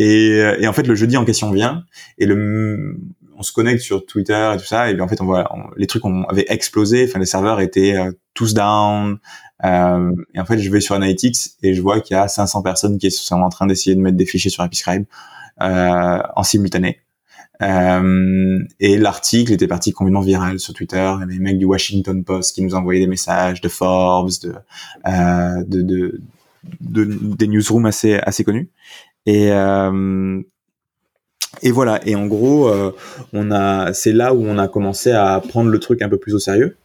Et, et en fait, le jeudi en question vient et le on se connecte sur Twitter et tout ça, et bien en fait on voit les trucs ont, avaient explosé, enfin les serveurs étaient euh, tous down, euh, et en fait je vais sur Analytics et je vois qu'il y a 500 personnes qui sont en train d'essayer de mettre des fichiers sur Episcribe euh, en simultané. Euh, et l'article était parti complètement viral sur Twitter. Il y avait des mecs du Washington Post qui nous envoyaient des messages, de Forbes, de, euh, de, de, de, des newsrooms assez assez connus. Et euh, et voilà. Et en gros, euh, on a, c'est là où on a commencé à prendre le truc un peu plus au sérieux.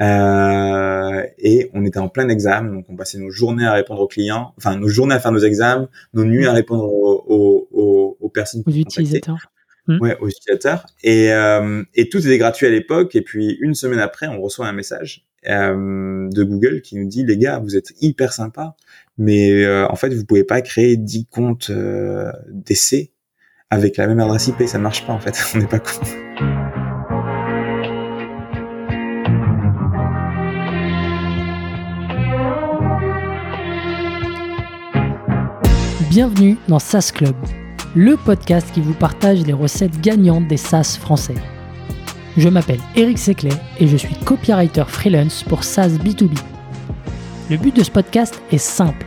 Euh, et on était en plein examen, donc on passait nos journées à répondre aux clients, enfin nos journées à faire nos examens, nos nuits à répondre aux, aux, aux, personnes aux utilisateurs. Mmh. Ouais, aux utilisateurs. Et, euh, et tout était gratuit à l'époque. Et puis une semaine après, on reçoit un message euh, de Google qui nous dit les gars, vous êtes hyper sympa, mais euh, en fait vous pouvez pas créer 10 comptes euh, d'essai avec la même adresse IP, ça marche pas en fait, on n'est pas con. Bienvenue dans SaaS Club, le podcast qui vous partage les recettes gagnantes des SaaS français. Je m'appelle Eric Seclet et je suis copywriter freelance pour SaaS B2B. Le but de ce podcast est simple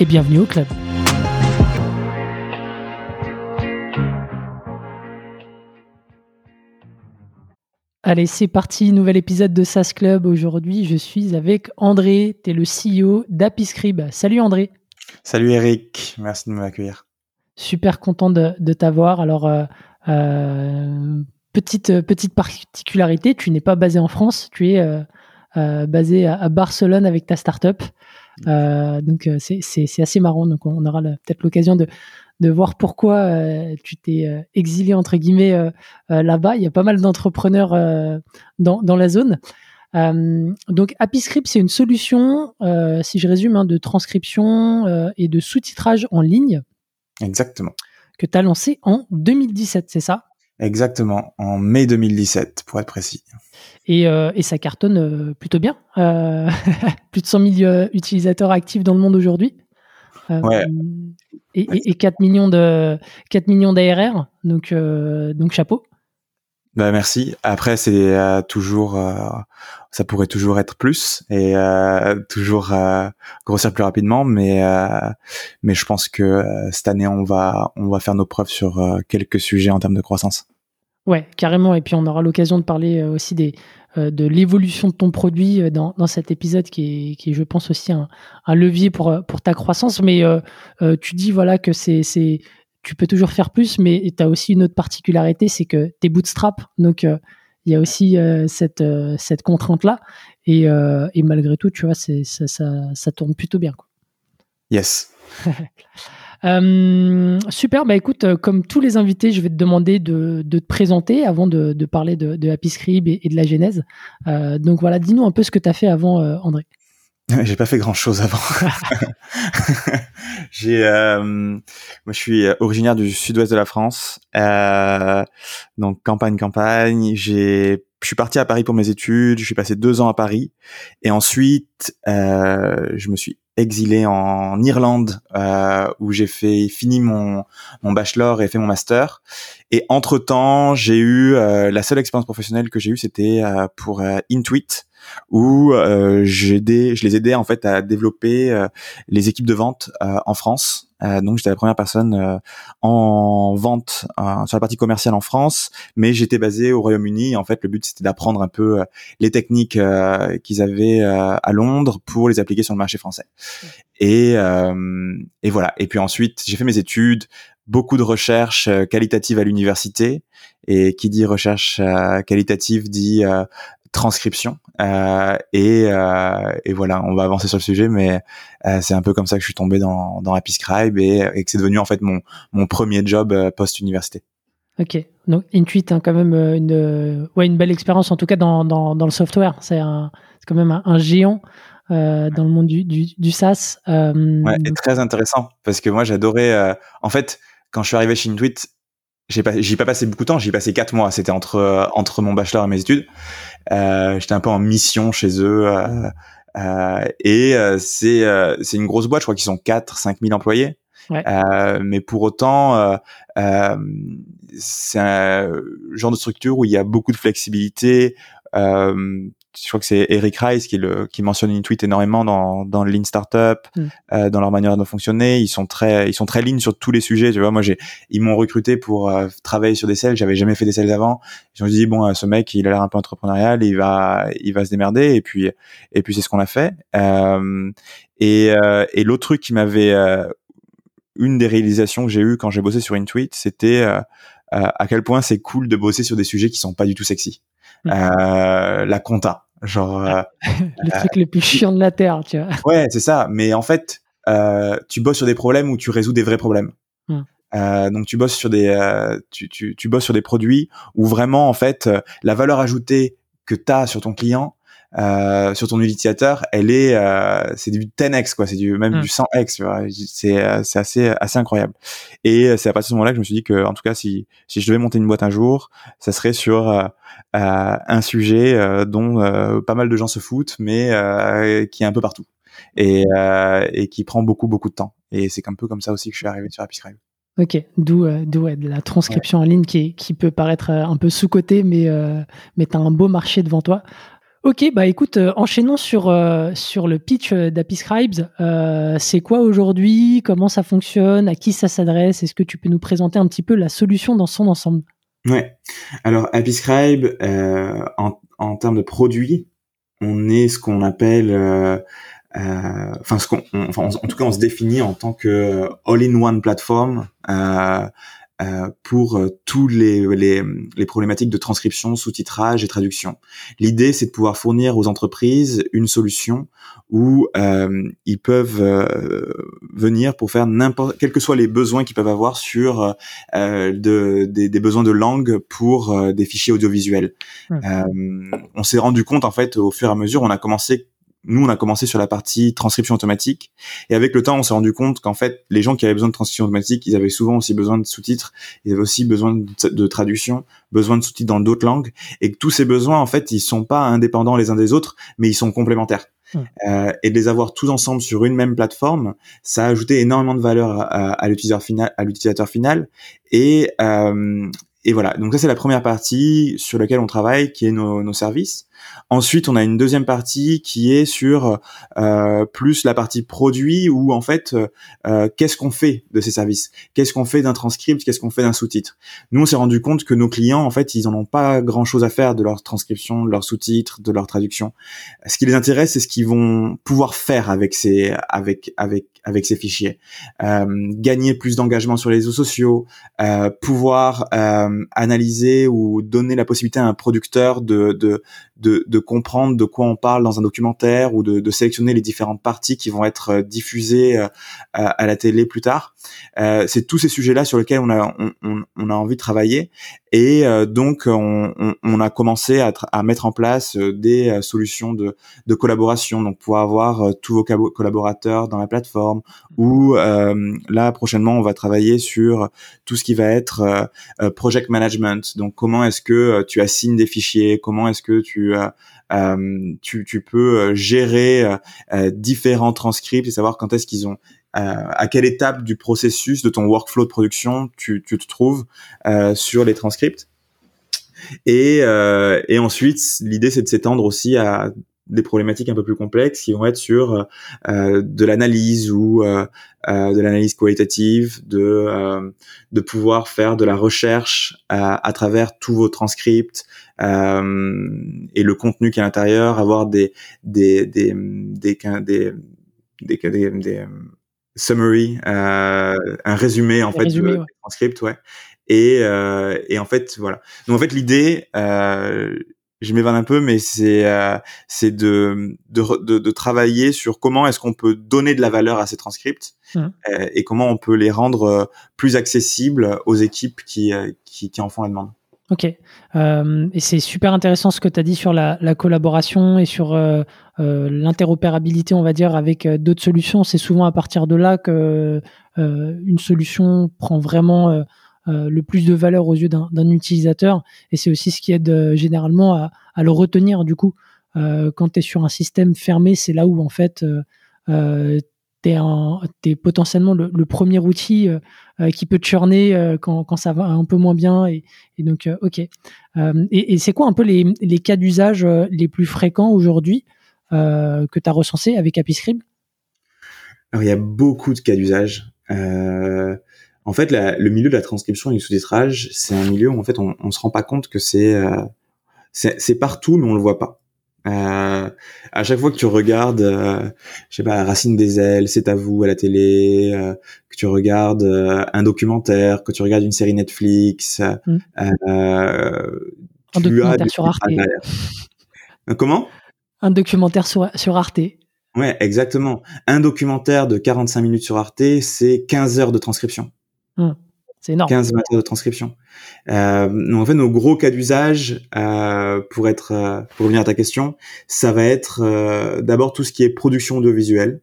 et bienvenue au club. Allez, c'est parti, nouvel épisode de SaaS Club. Aujourd'hui, je suis avec André, tu es le CEO d'Apiscribe. Salut André. Salut Eric, merci de m'accueillir. Super content de, t'avoir. Alors, euh, euh, petite, petite particularité, tu n'es pas basé en France, tu es euh, basé à, Barcelone avec ta startup. Euh, donc euh, c'est assez marrant. Donc on aura peut-être l'occasion de, de voir pourquoi euh, tu t'es exilé entre guillemets là-bas. Il y a pas mal d'entrepreneurs dans, dans, la zone. donc AppyScript, c'est une solution, si je résume, hein, de transcription et de sous-titrage en ligne. Exactement. Que tu as lancé en 2017, c'est ça? Exactement, en mai 2017, pour être précis. Et, euh, et ça cartonne euh, plutôt bien. Euh, plus de 100 000 utilisateurs actifs dans le monde aujourd'hui. ouais. Et, et, 4 millions de 4 millions d'ARR, donc donc chapeau. Bah merci. Après c'est toujours ça pourrait toujours être plus et toujours grossir plus rapidement, mais mais je pense que cette année on va on va faire nos preuves sur quelques sujets en termes de croissance. Ouais, carrément. Et puis on aura l'occasion de parler aussi des, euh, de l'évolution de ton produit euh, dans, cet épisode qui est, qui je pense, aussi un, levier pour, euh, pour ta croissance. Mais tu dis voilà que c'est, c'est, tu peux toujours faire plus, mais tu as aussi une autre particularité, c'est que tu es bootstrap. Donc, il y a aussi cette, cette contrainte-là. Et, et, malgré tout, tu vois, c'est, ça, ça, ça, tourne plutôt bien. Quoi. Yes. Euh, super, bah écoute, euh, comme tous les invités, je vais te demander de, te présenter avant de, parler de, de Happy Scribe et, de la genèse. Euh, donc voilà, dis-nous un peu ce que tu as fait avant, André. J'ai pas fait grand chose avant. j'ai, moi, je suis originaire du sud-ouest de la France, donc campagne, campagne. J'ai, je suis parti à Paris pour mes études. Je suis passé deux ans à Paris, et ensuite, je me suis exilé en Irlande euh, où j'ai fait fini mon mon bachelor et fait mon master. Et entre temps, j'ai eu euh, la seule expérience professionnelle que j'ai eue, c'était euh, pour euh, Intuit où euh, je les aidais en fait à développer euh, les équipes de vente euh, en France. donc j'étais la première personne en vente sur la partie commerciale en France, mais j'étais basé au Royaume-Uni. En fait, le but c'était d'apprendre un peu les techniques qu'ils avaient à Londres pour les appliquer sur le marché français. Et, et voilà. Et puis ensuite, j'ai fait mes études, beaucoup de recherches qualitatives à l'université. Et qui dit recherche qualitative dit transcription et, et voilà on va avancer sur le sujet mais c'est un peu comme ça que je suis tombé dans dans Scribe et, et que c'est devenu en fait mon mon premier job post université Ok, donc Intuit, hein, quand même une, ouais, une belle expérience, en tout cas dans, dans, dans le software. C'est quand même un, géant euh, dans le monde du, du, du SaaS. Euh, ouais, et très intéressant parce que moi j'adorais. Euh, en fait, quand je suis arrivé chez Intuit, j'ai pas, j'y pas passé beaucoup de temps. J'y passé quatre mois. C'était entre euh, entre mon bachelor et mes études. Euh, J'étais un peu en mission chez eux. et c'est c'est une grosse boîte. Je crois qu'ils sont 4 5 000 employés. Ouais. mais pour autant, c'est un genre de structure où il y a beaucoup de flexibilité. Euh, je crois que c'est Eric Rice qui, le, qui mentionne Intuit énormément dans, dans le Lean Startup, mm. euh, dans leur manière de fonctionner. Ils sont très, ils sont très lean sur tous les sujets. Tu vois, moi, j'ai, ils m'ont recruté pour euh, travailler sur des sales. J'avais jamais fait des sales avant. Ils ont dit bon, euh, ce mec, il a l'air un peu entrepreneurial, il va, il va se démerder. Et puis, et puis c'est ce qu'on a fait. Euh, et, et l'autre truc qui m'avait, une des réalisations que j'ai eues quand j'ai bossé sur Intuit, c'était à quel point c'est cool de bosser sur des sujets qui sont pas du tout sexy. Mm. Euh, la compta. Genre, euh, le truc le plus chiant de la terre, tu vois. Ouais, c'est ça. Mais en fait, euh, tu bosses sur des problèmes où tu résous des vrais problèmes. Mm. Euh, donc tu bosses sur des, euh, tu, tu, tu, bosses sur des produits où vraiment en fait la valeur ajoutée que tu as sur ton client, euh, sur ton utilisateur, elle est, euh, c'est du 10x quoi, c'est du même mm. du 100x, tu vois. C'est c'est assez assez incroyable. Et c'est à partir de ce moment-là que je me suis dit que en tout cas si si je devais monter une boîte un jour, ça serait sur un sujet euh, dont euh, pas mal de gens se foutent, mais euh, qui est un peu partout. Et, qui prend beaucoup beaucoup de temps. Et c'est un peu comme ça aussi que je suis arrivé sur Happy Ok, d'où euh, la transcription en ligne qui, peut paraître un peu sous-côté, mais, euh, mais tu as un beau marché devant toi. Ok, bah écoute, enchaînons sur, sur le pitch d'Apiscribes. c'est quoi aujourd'hui? Comment ça fonctionne? À qui ça s'adresse? Est-ce que tu peux nous présenter un petit peu la solution dans son ensemble? Ouais. Alors, Apiscribe, euh, en, en termes de produits, on est ce qu'on appelle, euh, euh, enfin, ce qu'on, en, tout cas, on se définit en tant que all-in-one plateforme euh, euh, pour euh, tous les, les, les, problématiques de transcription, sous-titrage et traduction. L'idée, c'est de pouvoir fournir aux entreprises une solution où euh, ils peuvent euh, venir pour faire n'importe, quels que soient les besoins qu'ils peuvent avoir sur euh, de, des, des, besoins de langue pour des fichiers audiovisuels. Mmh. on s'est rendu compte en fait au fur et à mesure, on a commencé nous, on a commencé sur la partie transcription automatique. Et avec le temps, on s'est rendu compte qu'en fait, les gens qui avaient besoin de transcription automatique, ils avaient souvent aussi besoin de sous-titres, ils avaient aussi besoin de, traduction, besoin de sous-titres dans d'autres langues. Et que tous ces besoins, en fait, ils sont pas indépendants les uns des autres, mais ils sont complémentaires. Euh, et de les avoir tous ensemble sur une même plateforme, ça a ajouté énormément de valeur à, l'utilisateur final, à l'utilisateur final. Et, euh, et voilà. Donc ça, c'est la première partie sur laquelle on travaille, qui est nos, nos services. Ensuite, on a une deuxième partie qui est sur euh, plus la partie produit où en fait, euh, qu'est-ce qu'on fait de ces services? Qu'est-ce qu'on fait d'un transcript? Qu'est-ce qu'on fait d'un sous-titre? Nous, on s'est rendu compte que nos clients, en fait, ils en ont pas grand-chose à faire de leur transcription, de leur sous-titres, de leur traduction. Ce qui les intéresse, c'est ce qu'ils vont pouvoir faire avec ces avec avec avec ces fichiers. Euh, gagner plus d'engagement sur les réseaux sociaux, euh, pouvoir euh, analyser ou donner la possibilité à un producteur de, de de, de, comprendre de quoi on parle dans un documentaire ou de, sélectionner les différentes parties qui vont être euh, diffusées euh, à, la télé plus tard. Euh, c'est tous ces sujets-là sur lesquels on a, on, a envie de travailler. Et euh, donc, on, on, a commencé à, à, mettre en place des solutions de, de collaboration, donc pour avoir tous vos collaborateurs dans la plateforme. Ou là, prochainement, on va travailler sur tout ce qui va être project management. Donc, comment est-ce que tu assignes des fichiers? Comment est-ce que tu euh, tu, tu, peux euh, gérer euh, différents transcripts et savoir quand est-ce qu'ils ont à quelle étape du processus de ton workflow de production tu, tu te trouves sur les transcripts? Et, et ensuite, l'idée c'est de s'étendre aussi à des problématiques un peu plus complexes qui vont être sur euh, de l'analyse ou euh, euh, de l'analyse qualitative, de de pouvoir faire de la recherche à travers tous vos transcripts et le contenu qui est à l'intérieur, avoir des des des des des des, des, summary, un résumé en fait résumé, du transcript, ouais. Et, et en fait voilà. Donc en fait l'idée je m'évade un peu, mais c'est euh, c'est de, de, de de travailler sur comment est-ce qu'on peut donner de la valeur à ces transcripts Mmh. euh, et comment on peut les rendre euh, plus accessibles aux équipes qui euh, qui, qui en font la demande. Ok. Euh, et c'est super intéressant ce que tu as dit sur la, la collaboration et sur euh, euh, l'interopérabilité, on va dire, avec euh, d'autres solutions. C'est souvent à partir de là que euh, une solution prend vraiment le plus de valeur aux yeux d'un utilisateur. Et c'est aussi ce qui aide généralement à, à le retenir. Du coup, quand tu es sur un système fermé, c'est là où en fait tu es, potentiellement le, premier outil euh, euh, qui peut churner euh, quand, quand ça va un peu moins bien. Et, donc, ok. Et c'est quoi un peu les, cas d'usage les plus fréquents aujourd'hui que tu as recensés avec AppyScript Alors il y a beaucoup de cas d'usage. En fait, le milieu de la transcription et du sous-titrage, c'est un milieu où en fait on, on se rend pas compte que c'est c'est partout, mais on le voit pas. Euh, à chaque fois que tu regardes, euh, je sais pas, Racine des ailes, c'est à vous à la télé, euh, que tu regardes un documentaire, que tu regardes une série Netflix, Mm. Un documentaire sur Arte. Comment? Un documentaire sur, sur Arte. Ouais, exactement. Un documentaire de 45 minutes sur Arte, c'est 15 heures de transcription. C'est énorme. 15 heures de transcription. Euh, donc en fait, nos gros cas d'usage, euh, pour être, euh, pour revenir à ta question, ça va être euh, d'abord tout ce qui est production audiovisuelle.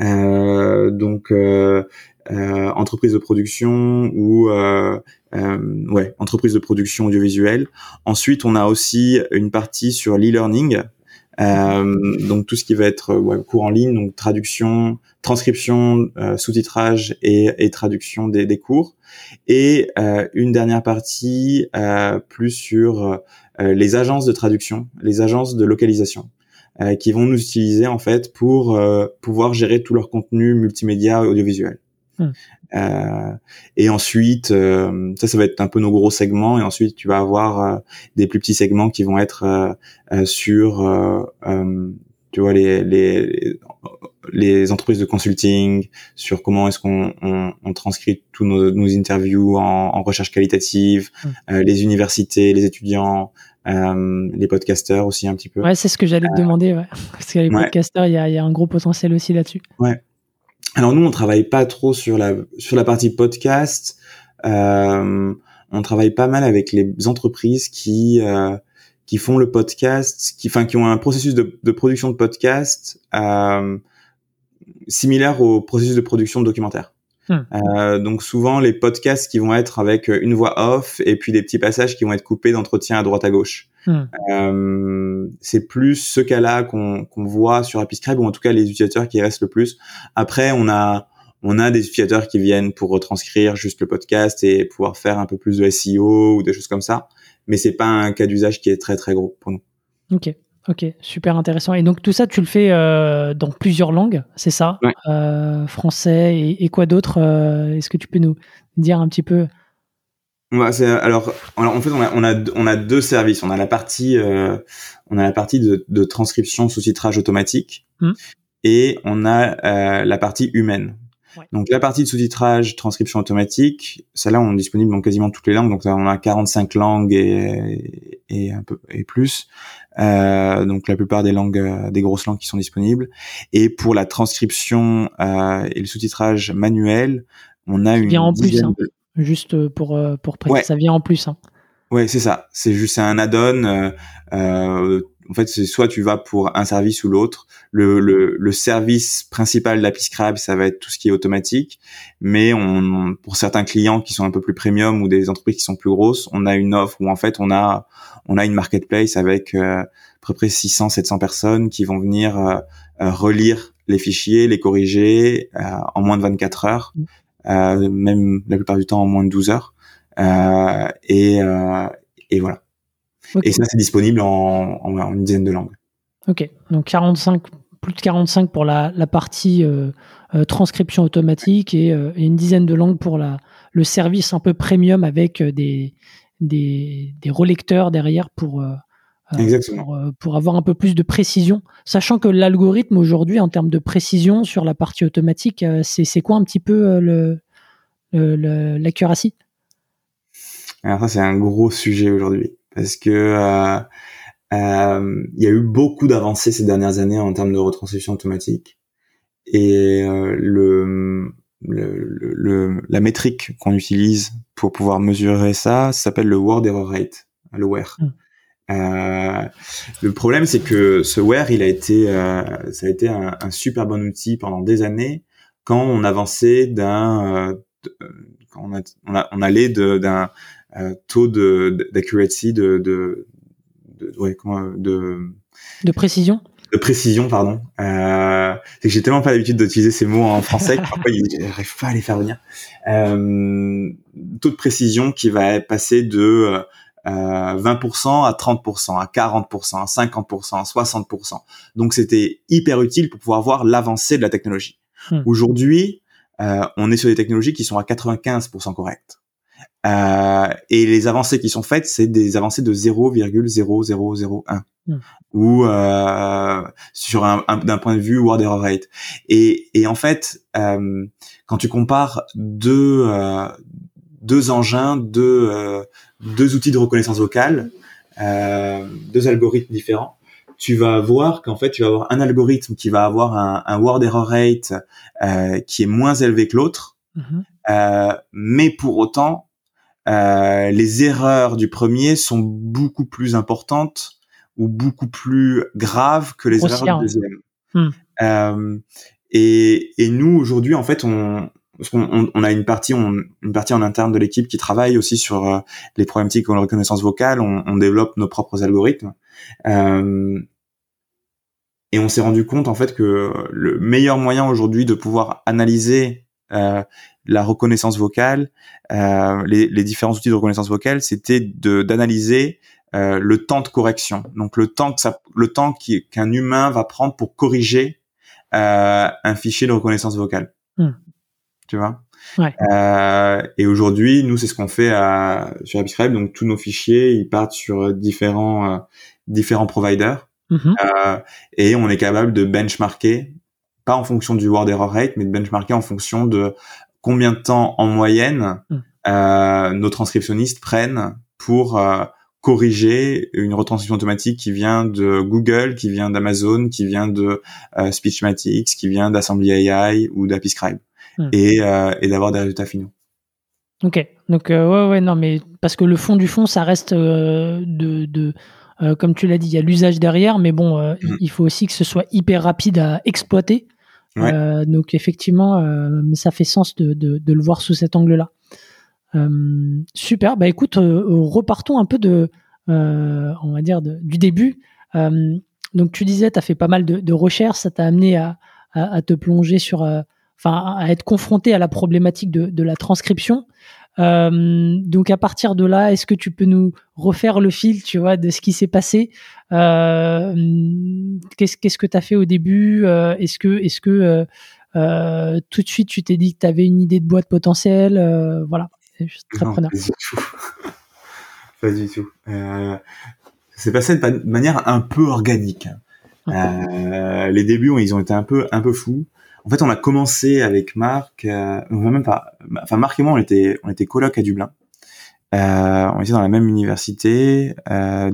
Euh, donc entreprise de production ou ouais entreprise de production audiovisuelle. Ensuite, on a aussi une partie sur l'e-learning. Euh, donc tout ce qui va être euh, ouais, cours en ligne, donc traduction, transcription, euh, sous-titrage et, et traduction des, des cours. Et une dernière partie plus sur les agences de traduction, les agences de localisation, euh, qui vont nous utiliser en fait pour euh, pouvoir gérer tout leur contenu multimédia audiovisuel. Hmm. Euh, et ensuite, euh, ça, ça va être un peu nos gros segments. Et ensuite, tu vas avoir euh, des plus petits segments qui vont être euh, euh, sur, euh, tu vois, les, les les entreprises de consulting, sur comment est-ce qu'on on, on transcrit tous nos, nos interviews en, en recherche qualitative, Mm. euh, les universités, les étudiants, euh, les podcasters aussi un petit peu. Ouais, c'est ce que j'allais te demander. Ouais. Parce que les Ouais. podcasters, il y a, il y a un gros potentiel aussi là-dessus. Alors nous, on travaille pas trop sur la sur la partie podcast. Euh, on travaille pas mal avec les entreprises qui euh, qui font le podcast, qui enfin qui ont un processus de, de production de podcast euh, similaire au processus de production de documentaire. Hmm. Euh, donc souvent les podcasts qui vont être avec une voix off et puis des petits passages qui vont être coupés d'entretien à droite à gauche. Hmm. Euh, c'est plus ce cas-là qu'on voit sur AppyScribe ou en tout cas les utilisateurs qui restent le plus. Après, on a on a des utilisateurs qui viennent pour retranscrire juste le podcast et pouvoir faire un peu plus de SEO ou des choses comme ça, mais c'est pas un cas d'usage qui est très très gros pour nous. Ok, ok, super intéressant. Et donc tout ça, tu le fais euh, dans plusieurs langues, c'est ça? Ouais. Euh, Français et, et quoi d'autre euh, Est-ce que tu peux nous dire un petit peu? Ouais, alors, alors, en fait, on a, on a, on a deux services. On a la partie, on a la partie de, de transcription sous-titrage automatique Hmm. et on a la partie humaine. Ouais. Donc la partie de sous-titrage, transcription automatique, celle-là on est disponible dans quasiment toutes les langues. Donc on a 45 langues et, et un peu et plus. Euh, donc la plupart des langues, euh, des grosses langues qui sont disponibles. Et pour la transcription euh, et le sous-titrage manuel, on a Qui une vient en plus, hein. de- Juste pour, euh, pour préciser, Ouais. ça vient en plus. Hein. Ouais, c'est ça. C'est juste un add-on. euh, euh, en fait, c'est soit tu vas pour un service ou l'autre. Le, le, le service principal d'AppyScribe, ça va être tout ce qui est automatique. Mais on, pour certains clients qui sont un peu plus premium ou des entreprises qui sont plus grosses, on a une offre où en fait on a on a une marketplace avec euh, à peu près 600 700 personnes qui vont venir euh, euh, relire les fichiers, les corriger euh, en moins de 24 heures, euh, même la plupart du temps en moins de 12 heures. Euh, et, euh, et voilà. Et ça, c'est disponible en, en, en une dizaine de langues. Ok, donc 45, plus de 45 pour la, la partie euh, euh, transcription automatique et, euh, et une dizaine de langues pour la, le service un peu premium avec des, des, des relecteurs derrière pour, pour, pour avoir un peu plus de précision. Sachant que l'algorithme aujourd'hui, en termes de précision sur la partie automatique, c'est quoi un petit peu le le- le- l'accuracy? Alors ça, c'est un gros sujet aujourd'hui. Parce que euh, Euh, il y a eu beaucoup d'avancées ces dernières années en termes de retranscription automatique. Et euh, le, le, le, la métrique qu'on utilise pour pouvoir mesurer ça, ça s'appelle le word error rate, le WER. Mm. Euh, le problème, c'est que ce WER, il a été, euh, ça a été un, un, super bon outil pendant des années quand on avançait d'un, euh, quand on, a, on, a, on allait d'un taux de d'accuracy de, de, de, ouais, comment, de de précision de précision, pardon. Euh, c'est que j'ai tellement pas l'habitude d'utiliser ces mots en français que parfois j'arrive pas à les faire venir. Euh, taux de précision qui va passer de euh, 20% à 30%, à 40%, à 50%, à 60%. Donc c'était hyper utile pour pouvoir voir l'avancée de la technologie. Hmm. Aujourd'hui, euh, on est sur des technologies qui sont à 95% correctes. Euh, et les avancées qui sont faites, c'est des avancées de 0,0001 mm. ou euh, sur un, d'un point de vue word error rate. Et, et en fait, euh, quand tu compares deux euh, deux engins, deux euh, deux outils de reconnaissance vocale, euh, deux algorithmes différents, tu vas voir qu'en fait tu vas avoir un algorithme qui va avoir un, un word error rate qui est moins élevé que l'autre, mm-hmm. mais pour autant euh, les erreurs du premier sont beaucoup plus importantes ou beaucoup plus graves que les erreurs du deuxième. Hmm. Euh, et, et, nous aujourd'hui, en fait, on, on, on, a une partie, on, une partie en interne de l'équipe qui travaille aussi sur euh, les problématiques de reconnaissance vocale. On, on, développe nos propres algorithmes. Euh, et on s'est rendu compte en fait que le meilleur moyen aujourd'hui de pouvoir analyser euh, la reconnaissance vocale, euh, les, les, différents outils de reconnaissance vocale, c'était d'analyser euh, le temps de correction. Donc le temps que ça, le temps qu'un humain va prendre pour corriger euh, un fichier de reconnaissance vocale. Hmm. Tu vois? Ouais. Euh, et aujourd'hui, nous, c'est ce qu'on fait à, sur AppScribe. Donc tous nos fichiers, ils partent sur différents euh, différents providers. Mm-hmm. et on est capable de benchmarker pas en fonction du word error rate, mais de benchmarker en fonction de combien de temps en moyenne hmm. euh, nos transcriptionnistes prennent pour euh, corriger une retranscription automatique qui vient de Google, qui vient d'Amazon, qui vient de euh, Speechmatics, qui vient d'Assembly AI ou d'Apiscribe, hmm. et, euh, et d'avoir des résultats finaux. Ok, donc ouais, ouais, non, mais parce que le fond du fond, ça reste de, de comme tu l'as dit, il y a l'usage derrière, mais bon, hmm. il faut aussi que ce soit hyper rapide à exploiter. Euh, donc effectivement, euh, ça fait sens de, le voir sous cet angle-là. Euh, super. Bah écoute, repartons un peu de, on va dire, du début. donc tu disais, tu as fait pas mal de, recherches, ça t'a amené à, te plonger sur, enfin, à être confronté à la problématique de la transcription. Euh, donc à partir de là, est-ce que tu peux nous refaire le fil, tu vois, de ce qui s'est passé? Euh, Qu'est-ce qu'est-ce que tu as fait au début? Euh, Est-ce que est-ce que tout de suite tu t'es dit que tu avais une idée de boîte potentielle? Voilà, très non, Pas du tout. pas du tout. c'est passé de manière un peu organique. les débuts, ils ont été un peu un peu fous en fait, on a commencé avec Marc, euh, même pas, enfin Marc et moi, on était, on était coloc à Dublin. Euh, on était dans la même université euh,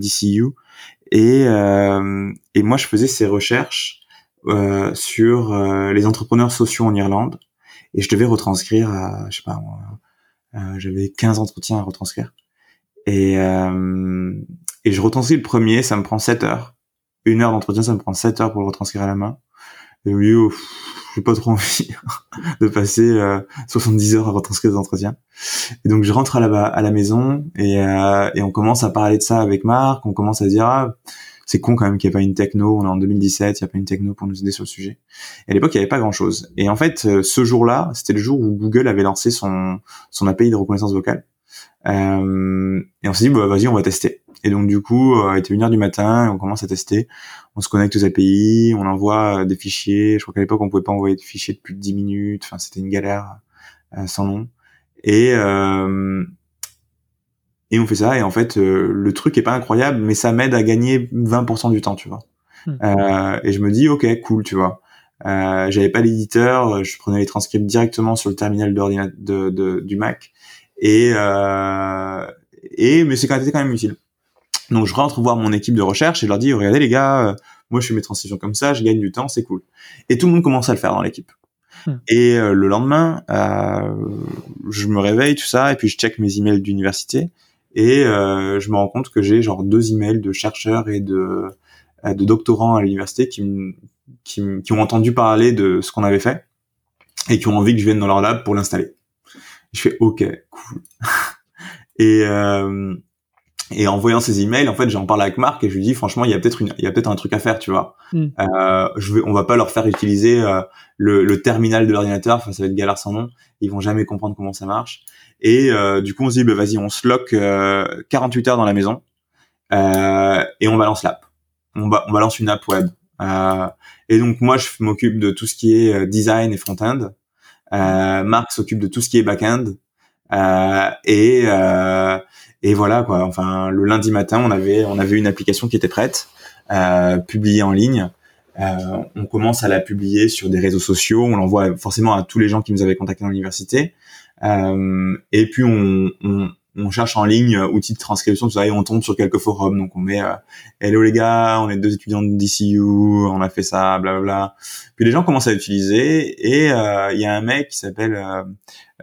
et euh, et moi je faisais ces recherches euh, sur euh, les entrepreneurs sociaux en Irlande et je devais retranscrire, je sais pas, j'avais 15 entretiens à retranscrire et et je retranscris le premier, ça me prend 7 heures. Une heure d'entretien, ça me prend 7 heures pour le retranscrire à la main. Et oui, oh, j'ai pas trop envie de passer euh, 70 heures à retranscrire des entretiens. Et donc je rentre à la, maison et, euh, et on commence à parler de ça avec Marc. On commence à dire ah, c'est con quand même qu'il n'y ait pas une techno. On est en 2017, il n'y a pas une techno pour nous aider sur le sujet. Et à l'époque, il n'y avait pas grand chose. Et en fait, euh, ce jour-là, c'était le jour où Google avait lancé son, son API de reconnaissance vocale. Euh, et on s'est dit, bah, vas-y, on va tester. Et donc du coup, euh, il était une heure du matin, et on commence à tester. On se connecte aux API, on envoie euh, des fichiers. Je crois qu'à l'époque, on pouvait pas envoyer des fichiers de plus de 10 minutes. Enfin, c'était une galère euh, sans nom. Et euh, et on fait ça. Et en fait, le truc est pas incroyable, mais ça m'aide à gagner 20% du temps, tu vois. Hmm. et je me dis, ok, cool, tu vois. Euh, j'avais pas l'éditeur, je prenais les transcripts directement sur le terminal de, du Mac et euh, et mais c'est quand même utile. Donc je rentre voir mon équipe de recherche et je leur dis regardez les gars, euh, moi je fais mes transitions comme ça, je gagne du temps, c'est cool. Et tout le monde commence à le faire dans l'équipe. Hmm. Et euh, le lendemain, euh, je me réveille tout ça et puis je check mes emails d'université et euh, je me rends compte que j'ai genre deux emails de chercheurs et de de doctorants à l'université qui, qui, qui ont entendu parler de ce qu'on avait fait et qui ont envie que je vienne dans leur lab pour l'installer. Je fais OK, cool. et euh, et en voyant ces emails, en fait, j'en parle avec Marc et je lui dis franchement, il y a peut-être une, il y a peut-être un truc à faire, tu vois. Mm. Euh, je vais, on va pas leur faire utiliser euh, le, le, terminal de l'ordinateur, enfin ça va être galère sans nom. Ils vont jamais comprendre comment ça marche. Et euh, du coup, on se dit, bah, vas-y, on se lock 48 heures dans la maison et on balance l'app. On, on, balance une app web. et donc moi, je m'occupe de tout ce qui est design et front-end. Marc s'occupe de tout ce qui est back-end. Et et voilà quoi. Enfin, le lundi matin, on avait on avait une application qui était prête, euh, publiée en ligne. Euh, on commence à la publier sur des réseaux sociaux. On l'envoie forcément à tous les gens qui nous avaient contactés dans l'université. Euh, et puis on, on, on, cherche en ligne euh, outils de transcription, tout ça, et on tombe sur quelques forums. Donc on met euh, Hello les gars, on est deux étudiants de DCU, on a fait ça, blablabla. Bla. Puis les gens commencent à l'utiliser et euh, il y a un mec qui s'appelle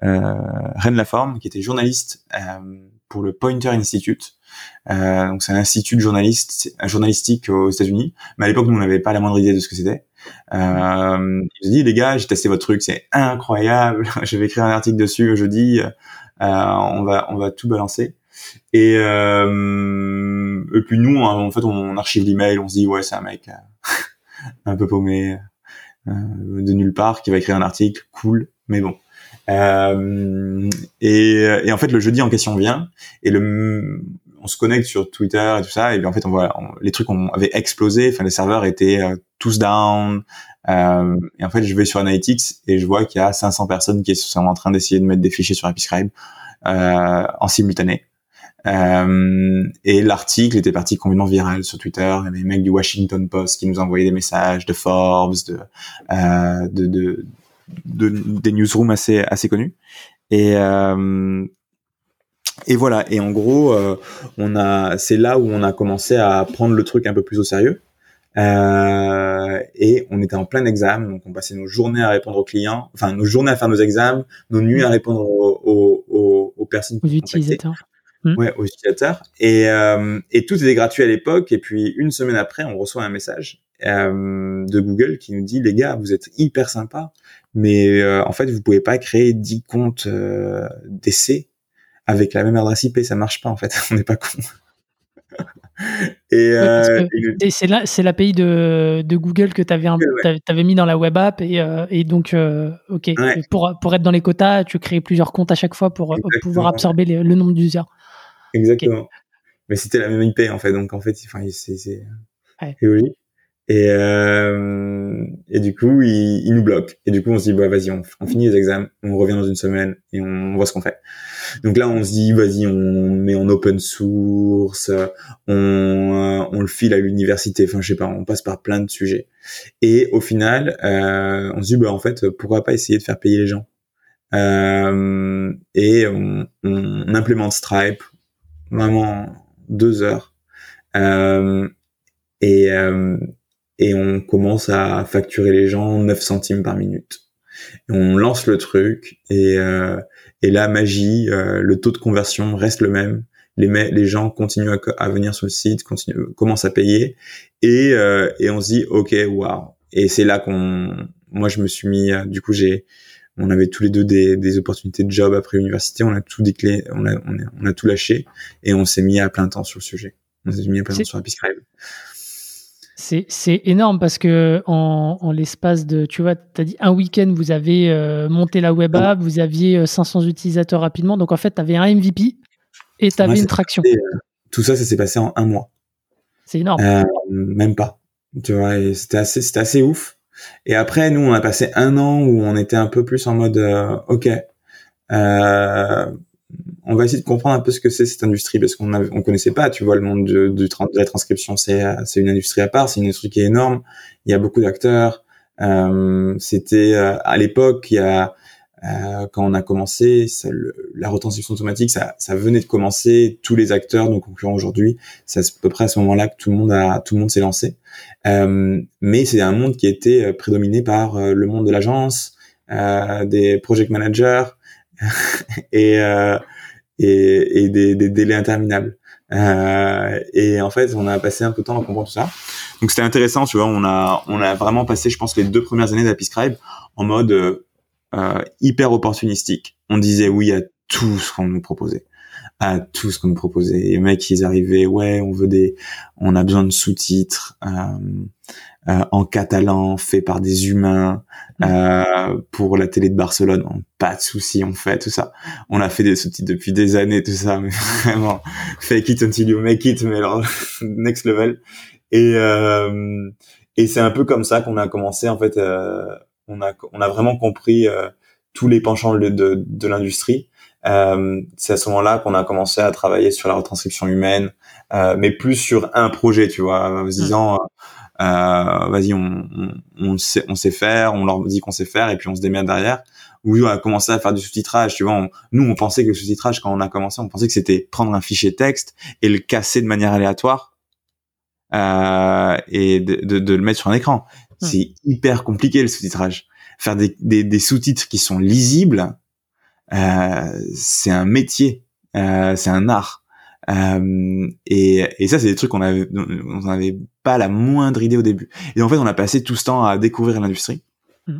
euh, Ren Laforme, qui était journaliste pour le Pointer Institute. Euh, donc c'est un institut de journaliste, journalistique aux États-Unis. Mais à l'époque, nous, on n'avait pas la moindre idée de ce que c'était. Euh, il dit les gars, j'ai testé votre truc, c'est incroyable. je vais écrire un article dessus jeudi. Euh, on va on va tout balancer. Et, euh, et puis nous, en fait, on archive l'email. On se dit ouais, c'est un mec euh, un peu paumé de nulle part qui va écrire un article, cool. Mais bon, euh, et, et, en fait, le jeudi en question vient et le, on se connecte sur Twitter et tout ça. Et bien en fait, on voit les trucs ont, avaient explosé. Enfin, les serveurs étaient tous down. Euh, et en fait, je vais sur Analytics et je vois qu'il y a 500 personnes qui sont en train d'essayer de mettre des fichiers sur Episcribe euh, en simultané. Euh, et l'article était parti complètement viral sur Twitter. Il y avait des mecs du Washington Post qui nous envoyaient des messages, de Forbes, de, euh, de, de de, des newsrooms assez assez connus. Et euh, et voilà. Et en gros, euh, on a, c'est là où on a commencé à prendre le truc un peu plus au sérieux. Euh, et on était en plein examen, donc on passait nos journées à répondre aux clients, enfin nos journées à faire nos examens, nos nuits à répondre aux, aux, aux, personnes, aux utilisateurs. Hmm. Ouais, aux utilisateurs. Et, euh, et tout était gratuit à l'époque. Et puis une semaine après, on reçoit un message euh, de Google qui nous dit les gars, vous êtes hyper sympa, mais euh, en fait, vous pouvez pas créer 10 comptes euh, d'essai avec la même adresse IP, ça marche pas en fait, on n'est pas con. Et, euh, et c'est là, c'est l'API de, de Google que tu avais, avais, mis dans la web app et, euh, et donc euh, ok pour pour être dans les quotas, tu crées plusieurs comptes à chaque fois pour pouvoir absorber le nombre d'users. Exactement. Mais c'était la même IP en fait, donc en fait, enfin, c'est c'est logique. Et, euh, et du coup, il, il, nous bloque. Et du coup, on se dit, bah, vas-y, on, on, finit les examens, on revient dans une semaine et on voit ce qu'on fait. Donc là, on se dit, vas-y, on met en open source, on, on le file à l'université. Enfin, je sais pas, on passe par plein de sujets. Et au final, euh, on se dit, bah, en fait, pourquoi pas essayer de faire payer les gens? Euh, Et on, on, implémente Stripe, vraiment deux heures. Euh, et, euh, et on commence à facturer les gens 9 centimes par minute. on lance le truc et, euh, et là, magie, euh, le taux de conversion reste le même. Les, les gens continuent à, à, venir sur le site, continuent, commencent à payer et, euh, et on se dit ok, waouh. Et c'est là qu'on, moi, je me suis mis. Du coup, j'ai, on avait tous les deux des, des opportunités de job après l'université. On a tout déclé, on a, on a, on a tout lâché et on s'est mis à plein temps sur le sujet. On s'est mis à plein temps sur Episcribe. C'est énorme parce que en, en l'espace de, tu vois, tu as dit un week-end, vous avez euh, monté la web app, vous aviez 500 euh, utilisateurs rapidement. Donc en fait, tu avais un MVP et tu avais une traction. Euh, tout ça, ça s'est passé en un mois. C'est énorme. même pas. Tu vois, c'était assez, c'était assez ouf. Et après, nous, on a passé un an où on était un peu plus en mode, ok, euh, on va essayer de comprendre un peu ce que c'est cette industrie parce qu'on on connaissait pas, tu vois, le monde de, de, la transcription, c'est une industrie à part, c'est une industrie qui est énorme. Il y a beaucoup d'acteurs. Euh, c'était euh, à l'époque, il y a euh, quand on a commencé, la retranscription automatique, ça, ça venait de commencer. Tous les acteurs, nos concurrents aujourd'hui, c'est à peu près à ce moment-là que tout le monde a, tout le monde s'est lancé. Euh, mais c'est un monde qui était euh, prédominé par euh, le monde de l'agence, des project managers et, et, et des, des, délais interminables. et en fait, on a passé un peu de temps à comprendre tout ça. Donc c'était intéressant, tu vois. On a, on a vraiment passé, je pense, les deux premières années d'Apiscribe en mode euh, hyper opportunistique. On disait oui à tout ce qu'on nous proposait à tout ce qu'on nous proposait. Les mecs, ils arrivaient, ouais, on veut des, on a besoin de sous-titres euh, euh, en catalan, fait par des humains mmh. euh, pour la télé de Barcelone. pas de souci, on fait tout ça. On a fait des sous-titres depuis des années, tout ça, mais vraiment, fake it until you make it, mais alors next level. Et euh, et c'est un peu comme ça qu'on a commencé en fait. Euh, on a on a vraiment compris euh, tous les penchants de, de, de l'industrie. Euh, c'est à ce moment-là qu'on a commencé à travailler sur la retranscription humaine, euh, mais plus sur un projet, tu vois, en se disant, euh, vas-y, on, on, on, sait, on sait faire, on leur dit qu'on sait faire, et puis on se démerde derrière. Oui, on a commencé à faire du sous-titrage, tu vois. nous, on pensait que le sous-titrage, quand on a commencé, on pensait que c'était prendre un fichier texte et le casser de manière aléatoire euh, et de, de, de, le mettre sur un écran. C'est hyper compliqué le sous-titrage. Faire des, des, des sous-titres qui sont lisibles, euh, c'est un métier, euh, c'est un art. Euh, et, et, ça, c'est des trucs qu'on avait, on n'avait pas la moindre idée au début. Et en fait, on a passé tout ce temps à découvrir l'industrie. Mmh.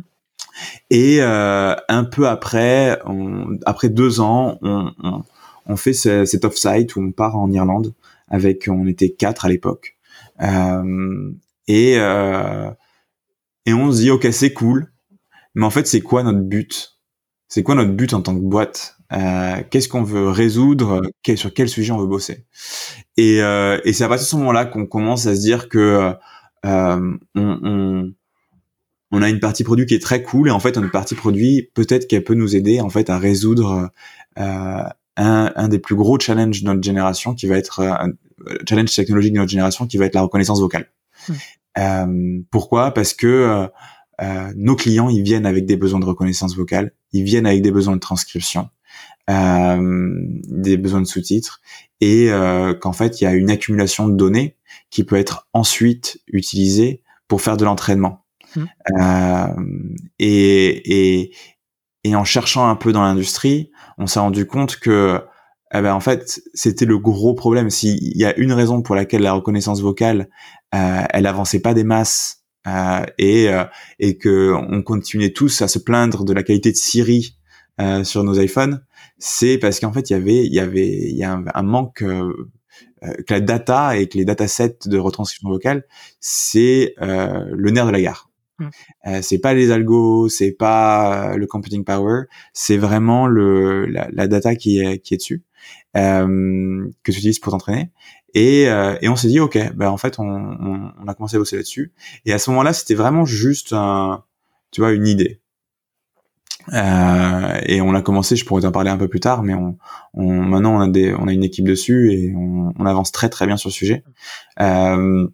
Et euh, un peu après, on, après deux ans, on, on, on fait ce, cet off-site où on part en Irlande avec, on était quatre à l'époque. Euh, et euh, et on se dit ok c'est cool, mais en fait c'est quoi notre but? C'est quoi notre but en tant que boîte? Euh, Qu'est-ce qu'on veut résoudre? Sur quel sujet on veut bosser? Et, euh, et c'est à partir de ce moment-là qu'on commence à se dire que euh, on, on, on, a une partie produit qui est très cool et en fait une partie produit peut-être qu'elle peut nous aider en fait à résoudre euh, un, un, des plus gros challenges de notre génération qui va être un challenge technologique de notre génération qui va être la reconnaissance vocale. Mmh. Euh, pourquoi? Parce que euh, euh, nos clients, ils viennent avec des besoins de reconnaissance vocale, ils viennent avec des besoins de transcription, des besoins de sous-titres, et qu'en fait, il y a une accumulation de données qui peut être ensuite utilisée pour faire de l'entraînement. Mmh. et, et, et en cherchant un peu dans l'industrie, on s'est rendu compte que eh ben en fait, c'était le gros problème. S'il y a une raison pour laquelle la reconnaissance vocale, euh, elle avançait pas des masses euh, et euh, et que on continuait tous à se plaindre de la qualité de Siri euh, sur nos iPhones, c'est parce qu'en fait il y avait il y avait il y a un, manque euh, que la data et que les datasets de retranscription vocale, c'est le nerf de la gare. Mmh. Euh, c'est pas les algos, c'est pas le computing power, c'est vraiment le la, la, data qui est qui est dessus euh, que tu utilises pour t'entraîner. Et, euh, et on s'est dit ok, ben en fait on, on, on, a commencé à bosser là-dessus. Et à ce moment-là, c'était vraiment juste un, tu vois, une idée. Euh, et on a commencé, je pourrais t'en parler un peu plus tard, mais on, on, maintenant on a des, on a une équipe dessus et on, avance très très bien sur le sujet. Euh,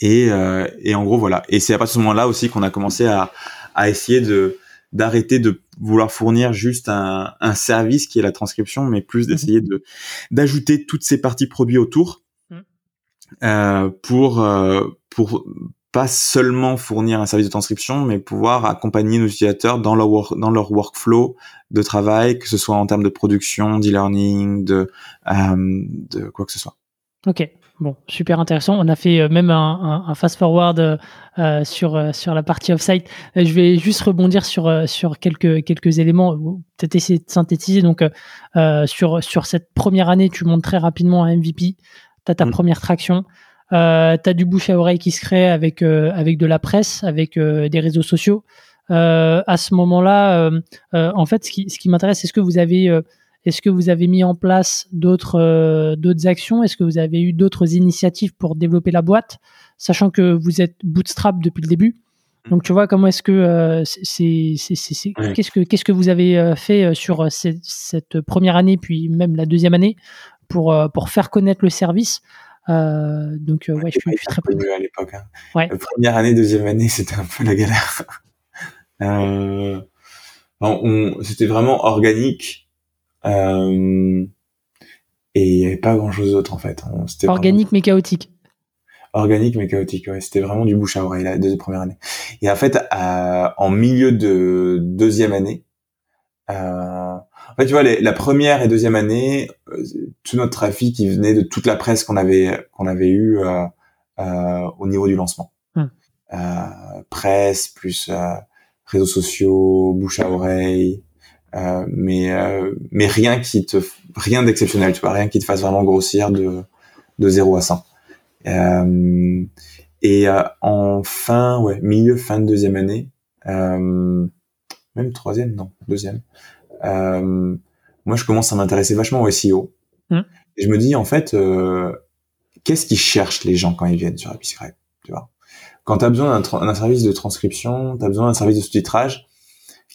et, euh, et en gros voilà. Et c'est à partir de ce moment-là aussi qu'on a commencé à, à essayer de d'arrêter de vouloir fournir juste un, un, service qui est la transcription, mais plus mhm. d'essayer de d'ajouter toutes ces parties produits autour mhm. euh, pour euh, pour pas seulement fournir un service de transcription, mais pouvoir accompagner nos utilisateurs dans leur dans leur workflow de travail, que ce soit en termes de production, d'e-learning, de euh, de quoi que ce soit. Ok, Bon, super intéressant. On a fait euh, même un, un, fast forward euh, euh, sur sur la partie offsite. je vais juste rebondir sur sur quelques quelques éléments. Peut-être essayer de synthétiser. Donc sur sur cette première année, tu montes très rapidement un MVP. T'as ta mm. première traction. Euh, t'as du bouche à oreille qui se crée avec avec de la presse, avec des réseaux sociaux. à ce moment-là, en fait, ce qui ce qui m'intéresse, est-ce que vous avez est-ce que vous avez mis en place d'autres euh, d'autres actions? Est-ce que vous avez eu d'autres initiatives pour développer la boîte, sachant que vous êtes bootstrap depuis le début? Mm. donc tu vois comment est-ce que euh, c'est qu'est-ce que qu'est-ce que vous avez euh, fait sur cette, première année puis même la deuxième année pour pour faire connaître le service? Donc ouais, je suis, très peu à l'époque. Hein. première année, deuxième année, c'était un peu la galère. on, c'était vraiment organique. Euh, et il n'y avait pas grand chose d'autre en fait. organique mais chaotique. Organique mais chaotique, ouais. C'était vraiment du bouche à oreille la deuxième première année. Et en fait, en milieu de deuxième année, euh, en fait, tu vois, les, la première et deuxième année, euh, tout notre trafic, il venait de toute la presse qu'on avait qu'on avait eu euh, au niveau du lancement. Hum. Presse plus réseaux sociaux, bouche à oreille, mais mais rien qui te rien d'exceptionnel, tu vois, rien qui te fasse vraiment grossir de de 0 à 100. et en fin, ouais, milieu fin de deuxième année, même troisième, non, deuxième. Euh, moi, je commence à m'intéresser vachement au SEO. Et je me dis, en fait, euh, qu'est-ce qu'ils cherchent les gens quand ils viennent sur Episcribe Tu vois? Quand tu as besoin d'un service de transcription, tu as besoin d'un service de sous-titrage,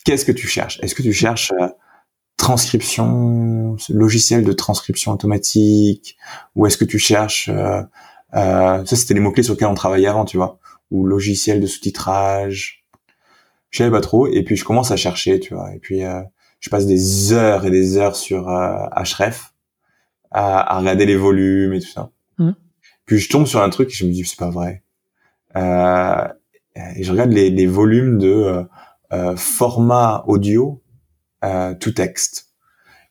qu'est-ce que tu cherches? Est-ce que tu cherches euh, transcription, logiciel de transcription automatique, ou est-ce que tu cherches euh, euh, ça c'était les mots clés sur lesquels on travaillait avant, tu vois, ou logiciel de sous-titrage? Je savais pas trop, et puis je commence à chercher, tu vois, et puis euh, je passe des heures et des heures sur euh, Href à, à, regarder les volumes et tout ça. Mmh. Puis je tombe sur un truc et je me dis c'est pas vrai. Euh, et je regarde les, les volumes de euh, format audio euh, tout texte.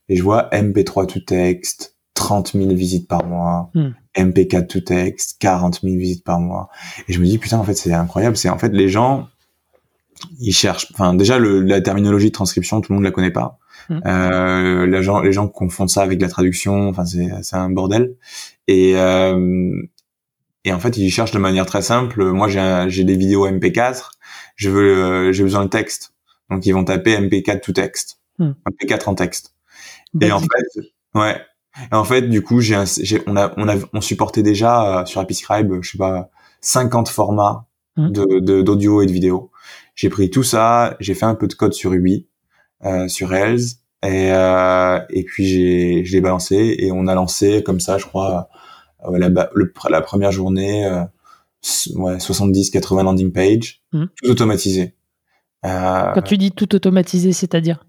Et je vois MP3 tout texte, 30 000 visites par mois, mmh. MP4 tout texte, 40 000 visites par mois. Et je me dis putain en fait c'est incroyable. C'est en fait les gens ils cherchent. Enfin, déjà le, la terminologie de transcription, tout le monde la connaît pas. Mmh. Euh, les gens, les gens confondent ça avec la traduction. Enfin, c'est un bordel. Et euh, et en fait, ils cherchent de manière très simple. Moi, j'ai j'ai des vidéos MP4. Je veux, euh, j'ai besoin de texte. Donc, ils vont taper MP4 tout texte. Mmh. MP4 en texte. et en fait, ouais. Et en fait, du coup, j'ai, on a, on a, on supportait déjà euh, sur Apiscribe, je sais pas, 50 formats mmh. de d'audio et de vidéo. J'ai pris tout ça, j'ai fait un peu de code sur Ruby, euh, sur Rails, et, euh, et puis j'ai, je l'ai balancé et on a lancé comme ça, je crois, euh, la, le, la première journée, euh, ouais, 70-80 landing page, mmh. tout automatisé. Euh, Quand tu dis tout automatisé, c'est-à-dire?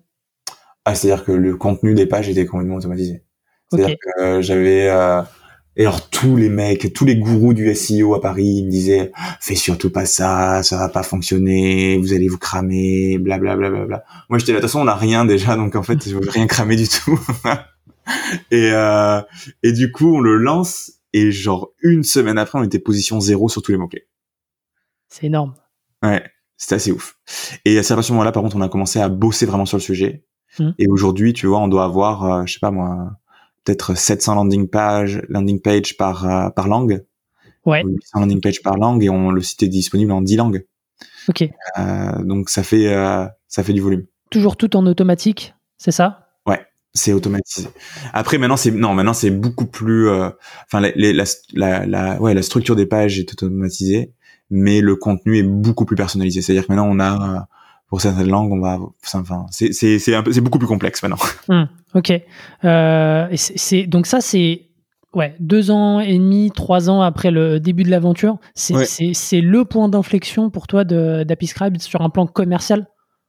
Ah, C'est-à-dire que le contenu des pages était complètement automatisé. C'est-à-dire que j'avais et alors tous les mecs, tous les gourous du SEO à Paris, ils me disaient fais surtout pas ça, ça va pas fonctionner, vous allez vous cramer, bla bla bla bla bla. Moi j'étais là, de toute façon on a rien déjà, donc en fait je veux rien cramer du tout. et euh, et du coup on le lance et genre une semaine après on était position zéro sur tous les mots clés. C'est énorme. Ouais, c'était assez ouf. Et à ce moment-là par contre on a commencé à bosser vraiment sur le sujet. Mmh. Et aujourd'hui tu vois on doit avoir, euh, je sais pas moi peut-être 700 landing page, landing page par euh, par langue. Ouais. 800 landing page par langue et on le site est disponible en 10 langues. Ok. Euh, donc ça fait euh, ça fait du volume. Toujours tout en automatique, c'est ça? C'est automatisé. Après maintenant c'est non maintenant c'est beaucoup plus euh, enfin la, la, la, ouais la structure des pages est automatisée, mais le contenu est beaucoup plus personnalisé. C'est-à-dire que maintenant on a pour certaines langues, on va, enfin, c'est c'est c'est beaucoup plus complexe maintenant. Hum, ok. Euh, c'est donc ça c'est ouais deux ans et demi, trois ans après le début de l'aventure. C'est c'est c'est le point d'inflexion pour toi d'Apiscribe sur un plan commercial?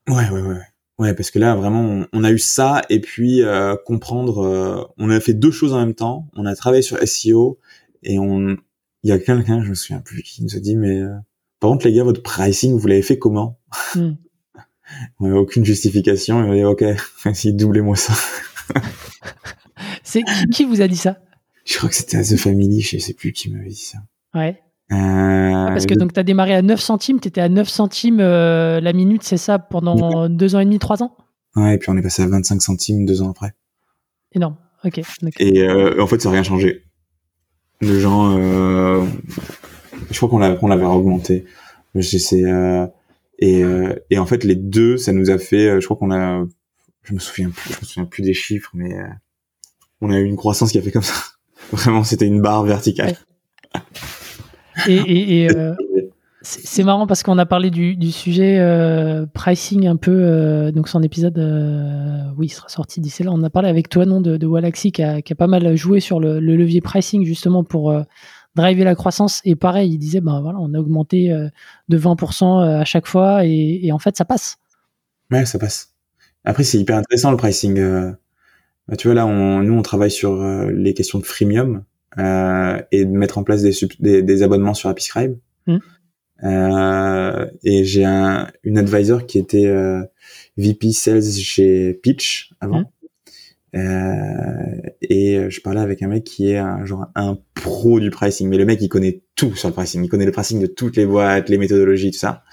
Ouais ouais ouais. Ouais, parce que là, vraiment, on, a eu ça et puis euh, comprendre. Euh, on a fait deux choses en même temps. On a travaillé sur SEO et on. Il y a quelqu'un, je me souviens plus, qui nous a dit, mais euh, par contre, les gars, votre pricing, vous l'avez fait comment? Hum on avait aucune justification. Et on dit, ok, si doublez-moi ça. c'est qui vous a dit ça? Je crois que c'était à The Family, je sais plus qui m'avait dit ça. Ouais. Euh, ah, parce que donc tu as démarré à 9 centimes, tu étais à 9 centimes euh, la minute, c'est ça, pendant 2 ans et demi, 3 ans? Ouais, et puis on est passé à 25 centimes 2 ans après. Énorme, ok. Et euh, en fait, ça n'a rien changé. Le gens, je crois qu'on l'avait augmenté. C'est et, euh, et en fait, les deux, ça nous a fait, euh, je crois qu'on a, je me souviens plus, je me souviens plus des chiffres, mais euh, on a eu une croissance qui a fait comme ça. Vraiment, c'était une barre verticale. Et, euh, c'est marrant parce qu'on a parlé du, sujet euh, pricing un peu, euh, donc son épisode, oui, il sera sorti d'ici là. On a parlé avec toi, non, de, de Walaxy qui a, pas mal joué sur le, le levier pricing justement pour driver la croissance. Et pareil, il disait, ben voilà, on a augmenté euh, de 20% euh, à chaque fois et, en fait, ça passe. Ouais, ça passe. Après, c'est hyper intéressant le pricing. Euh, bah, tu vois là, on, nous on travaille sur euh, les questions de freemium euh, et de mettre en place des, des, des abonnements sur Apiscribe. Mm. Euh, et j'ai un, une advisor qui était euh, VP Sales chez Pitch avant. Euh, et je parlais avec un mec qui est un genre un pro du pricing, mais le mec il connaît tout sur le pricing, il connaît le pricing de toutes les boîtes, les méthodologies, tout ça.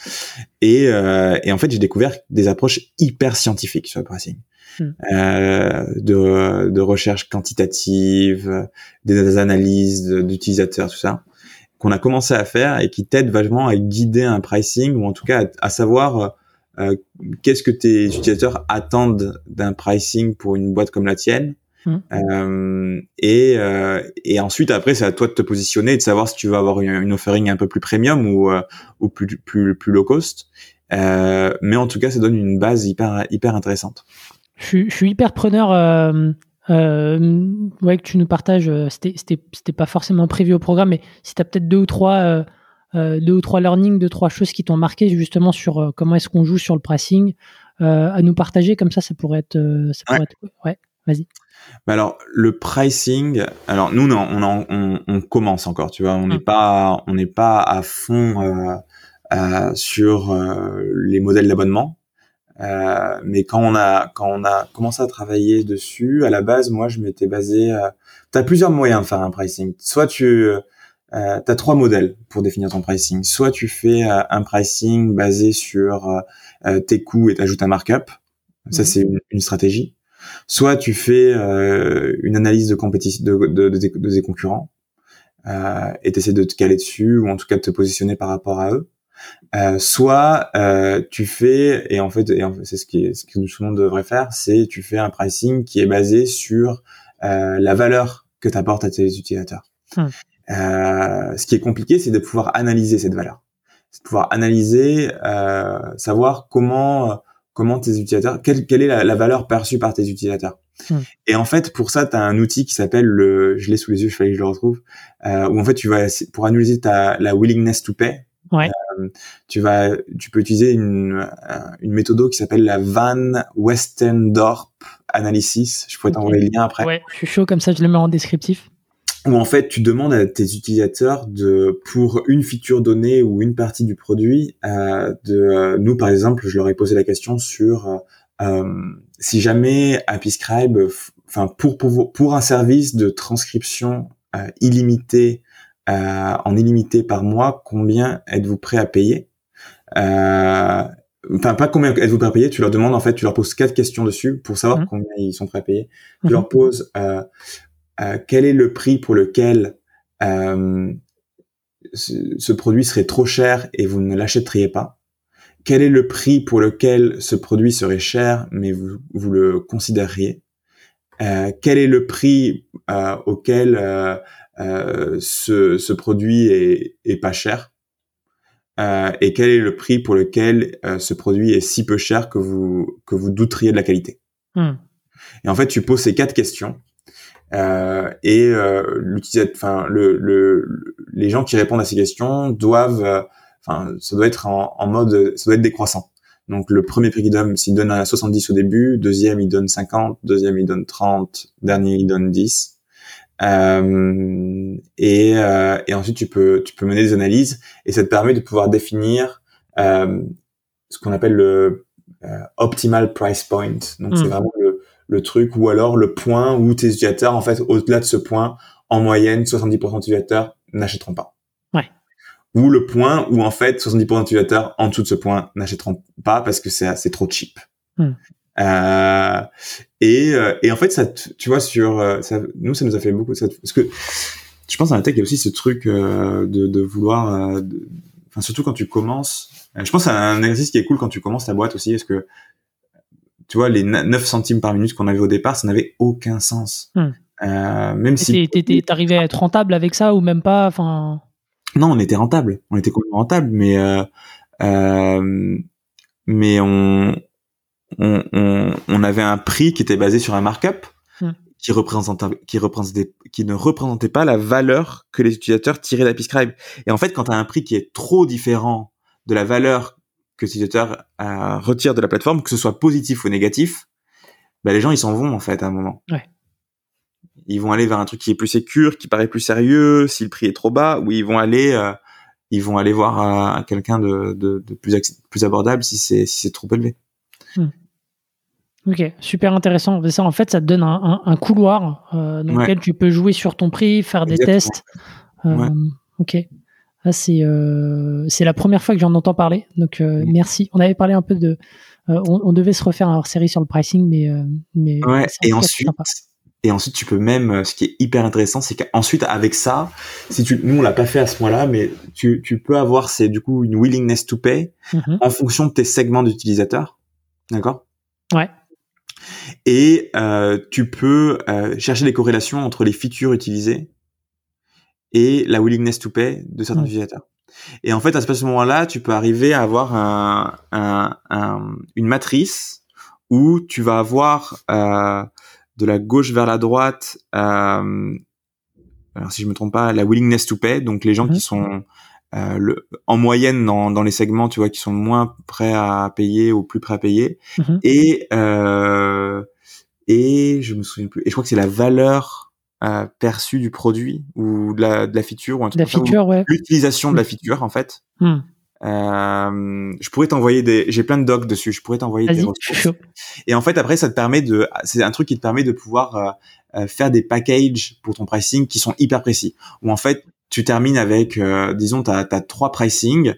Et, euh, et en fait j'ai découvert des approches hyper scientifiques sur le pricing. Hmm. Euh, de, de recherche quantitative, des analyses d'utilisateurs, tout ça, qu'on a commencé à faire et qui t'aident vachement à guider un pricing ou en tout cas à, savoir euh, qu'est-ce que tes utilisateurs attendent d'un pricing pour une boîte comme la tienne. Hmm. Euh, et, euh, et ensuite après c'est à toi de te positionner et de savoir si tu veux avoir une, offering un peu plus premium ou, ou plus, plus, plus low cost. Mais en tout cas ça donne une base hyper, hyper intéressante je, suis hyper preneur. Ouais, que tu nous partages. C'était pas forcément prévu au programme, mais si tu as peut-être deux ou trois. Deux ou trois learnings, deux trois choses qui t'ont marqué justement sur comment est-ce qu'on joue sur le pricing à nous partager comme ça ça pourrait être ça pourrait ouais. être ouais vas-y bah alors le pricing alors nous on, on, on, on commence encore tu vois on n'est hum. pas on n'est pas à fond euh, sur les modèles d'abonnement euh, mais quand on a quand on a commencé à travailler dessus, à la base, moi, je m'étais basé. Euh, tu as plusieurs moyens de faire un pricing. Soit tu euh, as trois modèles pour définir ton pricing. Soit tu fais euh, un pricing basé sur euh, tes coûts et t'ajoutes un markup. Ça, c'est une, stratégie. Soit tu fais une analyse de compétition de, de, de, de, tes concurrents et t'essaies de te caler dessus ou en tout cas de te positionner par rapport à eux. Euh, soit euh, tu fais et en fait, et c'est ce, qui ce que tout le monde devrait faire, c'est tu fais un pricing qui est basé sur euh, la valeur que tu apportes à tes utilisateurs. Hmm. Euh, ce qui est compliqué, c'est de pouvoir analyser cette valeur, c'est de pouvoir analyser, euh, savoir comment comment tes utilisateurs, quelle, quelle est la, valeur perçue par tes utilisateurs. Hmm. Et en fait, pour ça, tu as un outil qui s'appelle le, je l'ai sous les yeux, je fallait que je le retrouve, euh, où en fait tu vas pour analyser ta la willingness to pay, Ouais. Euh, tu vas, tu peux utiliser une, euh, une méthode qui s'appelle la Van Westendorp Analysis. Je pourrais t'envoyer le lien après. Ouais, je suis chaud comme ça, je le mets en descriptif. Où en fait, tu demandes à tes utilisateurs de, pour une feature donnée ou une partie du produit, euh, de, euh, nous par exemple, je leur ai posé la question sur euh, si jamais AppyScribe, enfin pour, pour pour un service de transcription euh, illimité euh, en illimité par mois, combien êtes-vous prêt à payer? Euh, Enfin, pas combien êtes-vous prêt à payer, tu leur demandes, en fait, tu leur poses quatre questions dessus pour savoir mmh. combien ils sont prêts à payer. Tu mmh. leur poses euh, quel est le prix pour lequel ce, produit serait trop cher et vous ne l'achèteriez pas? Quel est le prix pour lequel ce produit serait cher, mais vous, vous le considéreriez? Euh, Quel est le prix euh, auquel euh, euh, ce, ce, produit est, est, pas cher? Euh, et quel est le prix pour lequel euh, ce produit est si peu cher que vous que vous douteriez de la qualité? Hmm. Et en fait, tu poses ces quatre questions euh, et euh, l'utilisateur, enfin le, le, les gens qui répondent à ces questions doivent, enfin ça doit être en, en, mode, ça doit être décroissant. Donc le premier prix qu'il donne, s'il donne à 70 au début, deuxième il donne 50, deuxième il donne 30, dernier il donne 10. Euh, et, euh, et, ensuite tu peux tu peux mener des analyses et ça te permet de pouvoir définir euh, ce qu'on appelle le euh, optimal price point. Donc c'est hmm. vraiment le, le, truc ou alors le point où tes utilisateurs en fait au-delà de ce point en moyenne 70% des utilisateurs n'achèteront pas. Ouais. Ou le point où en fait 70% des utilisateurs en dessous de ce point n'achèteront pas parce que c'est c'est trop cheap. Hmm. Euh, et, euh, et en fait, ça, tu vois, sur euh, ça, nous, ça nous a fait beaucoup. Ça, parce que je pense dans la tech, il y a aussi ce truc de, de vouloir, enfin surtout quand tu commences. Je pense à un exercice qui est cool quand tu commences ta boîte aussi, parce que tu vois, les 9 centimes par minute qu'on avait au départ, ça n'avait aucun sens. Hmm. Euh, même si t'arrivais à être rentable avec ça ou même pas, enfin? Non, on était rentable, on était complètement rentable, mais euh, euh, mais on on, on, on, avait un prix qui était basé sur un markup hmm. qui représentait qui représentait qui ne représentait pas la valeur que les utilisateurs tiraient d'AppyScribe. Et en fait, quand tu as un prix qui est trop différent de la valeur que l'utilisateur euh, retire de la plateforme, que ce soit positif ou négatif, bah, les gens ils s'en vont en fait à un moment. Ouais. Ils vont aller vers un truc qui est plus sécure, qui paraît plus sérieux, si le prix est trop bas, ou ils vont aller euh, ils vont aller voir euh, quelqu'un de, de, de, plus plus abordable si c'est si c'est trop élevé. Hmm. Ok, super intéressant. Ça, en fait, ça te donne un, un, un couloir euh, dans lequel tu peux jouer sur ton prix, faire des tests. Ouais. Ok. Ah, c'est euh, c'est la première fois que j'en entends parler. Donc euh, Mm. merci. On avait parlé un peu de. euh, on, on devait se refaire un hors-série sur le pricing, mais mais. Ouais. Et ensuite, et ensuite tu peux même, euh, ce qui est hyper intéressant, c'est qu'ensuite avec ça, si tu, nous on l'a pas fait à ce point-là, mais tu, tu peux avoir c'est du coup une willingness to pay Mhm. en fonction de tes segments d'utilisateurs, d'accord? Ouais. Et euh, tu peux euh, chercher des corrélations entre les features utilisées et la willingness to pay de certains Mm. utilisateurs. Et en fait, à ce moment-là, tu peux arriver à avoir un, un- un- une matrice où tu vas avoir euh, de la gauche vers la droite, euh, alors si je me trompe pas, la willingness to pay, donc les gens Mhm. qui sont euh, le, en moyenne dans, dans les segments, tu vois, qui sont moins prêts à payer ou plus prêts à payer, Mhm. et euh, et je me souviens plus. Et je crois que c'est la valeur euh, perçue du produit ou de la, de la feature ou un truc ou ouais. l'utilisation de la feature en fait. Hmm. Euh, je pourrais t'envoyer des, j'ai plein de docs dessus. Je pourrais t'envoyer des ressources. Et en fait, après, ça te permet de, c'est un truc qui te permet de pouvoir euh, euh, faire des packages pour ton pricing qui sont hyper précis. Où en fait, tu termines avec, euh, disons, t'as as trois pricing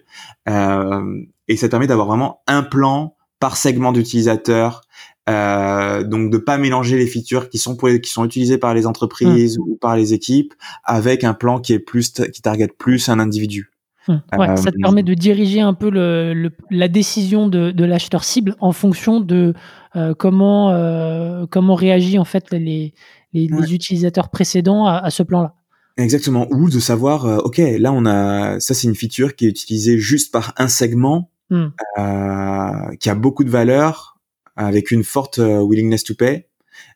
euh, et ça te permet d'avoir vraiment un plan par segment d'utilisateur. Euh, donc de pas mélanger les features qui sont pour les- qui sont utilisées par les entreprises ou par les équipes avec un plan qui est plus qui target plus un individu. Hmm. Ouais, ça te Euh, permet de diriger un peu le, le- la décision de, de l'acheteur cible en fonction de euh, comment euh, comment réagit en fait les, les, Ouais. les utilisateurs précédents à, à ce plan-là. Exactement. Ou de savoir, euh, ok, là on a, ça c'est une feature qui est utilisée juste par un segment, Hmm. euh, qui a beaucoup de valeur, avec une forte euh, willingness to pay.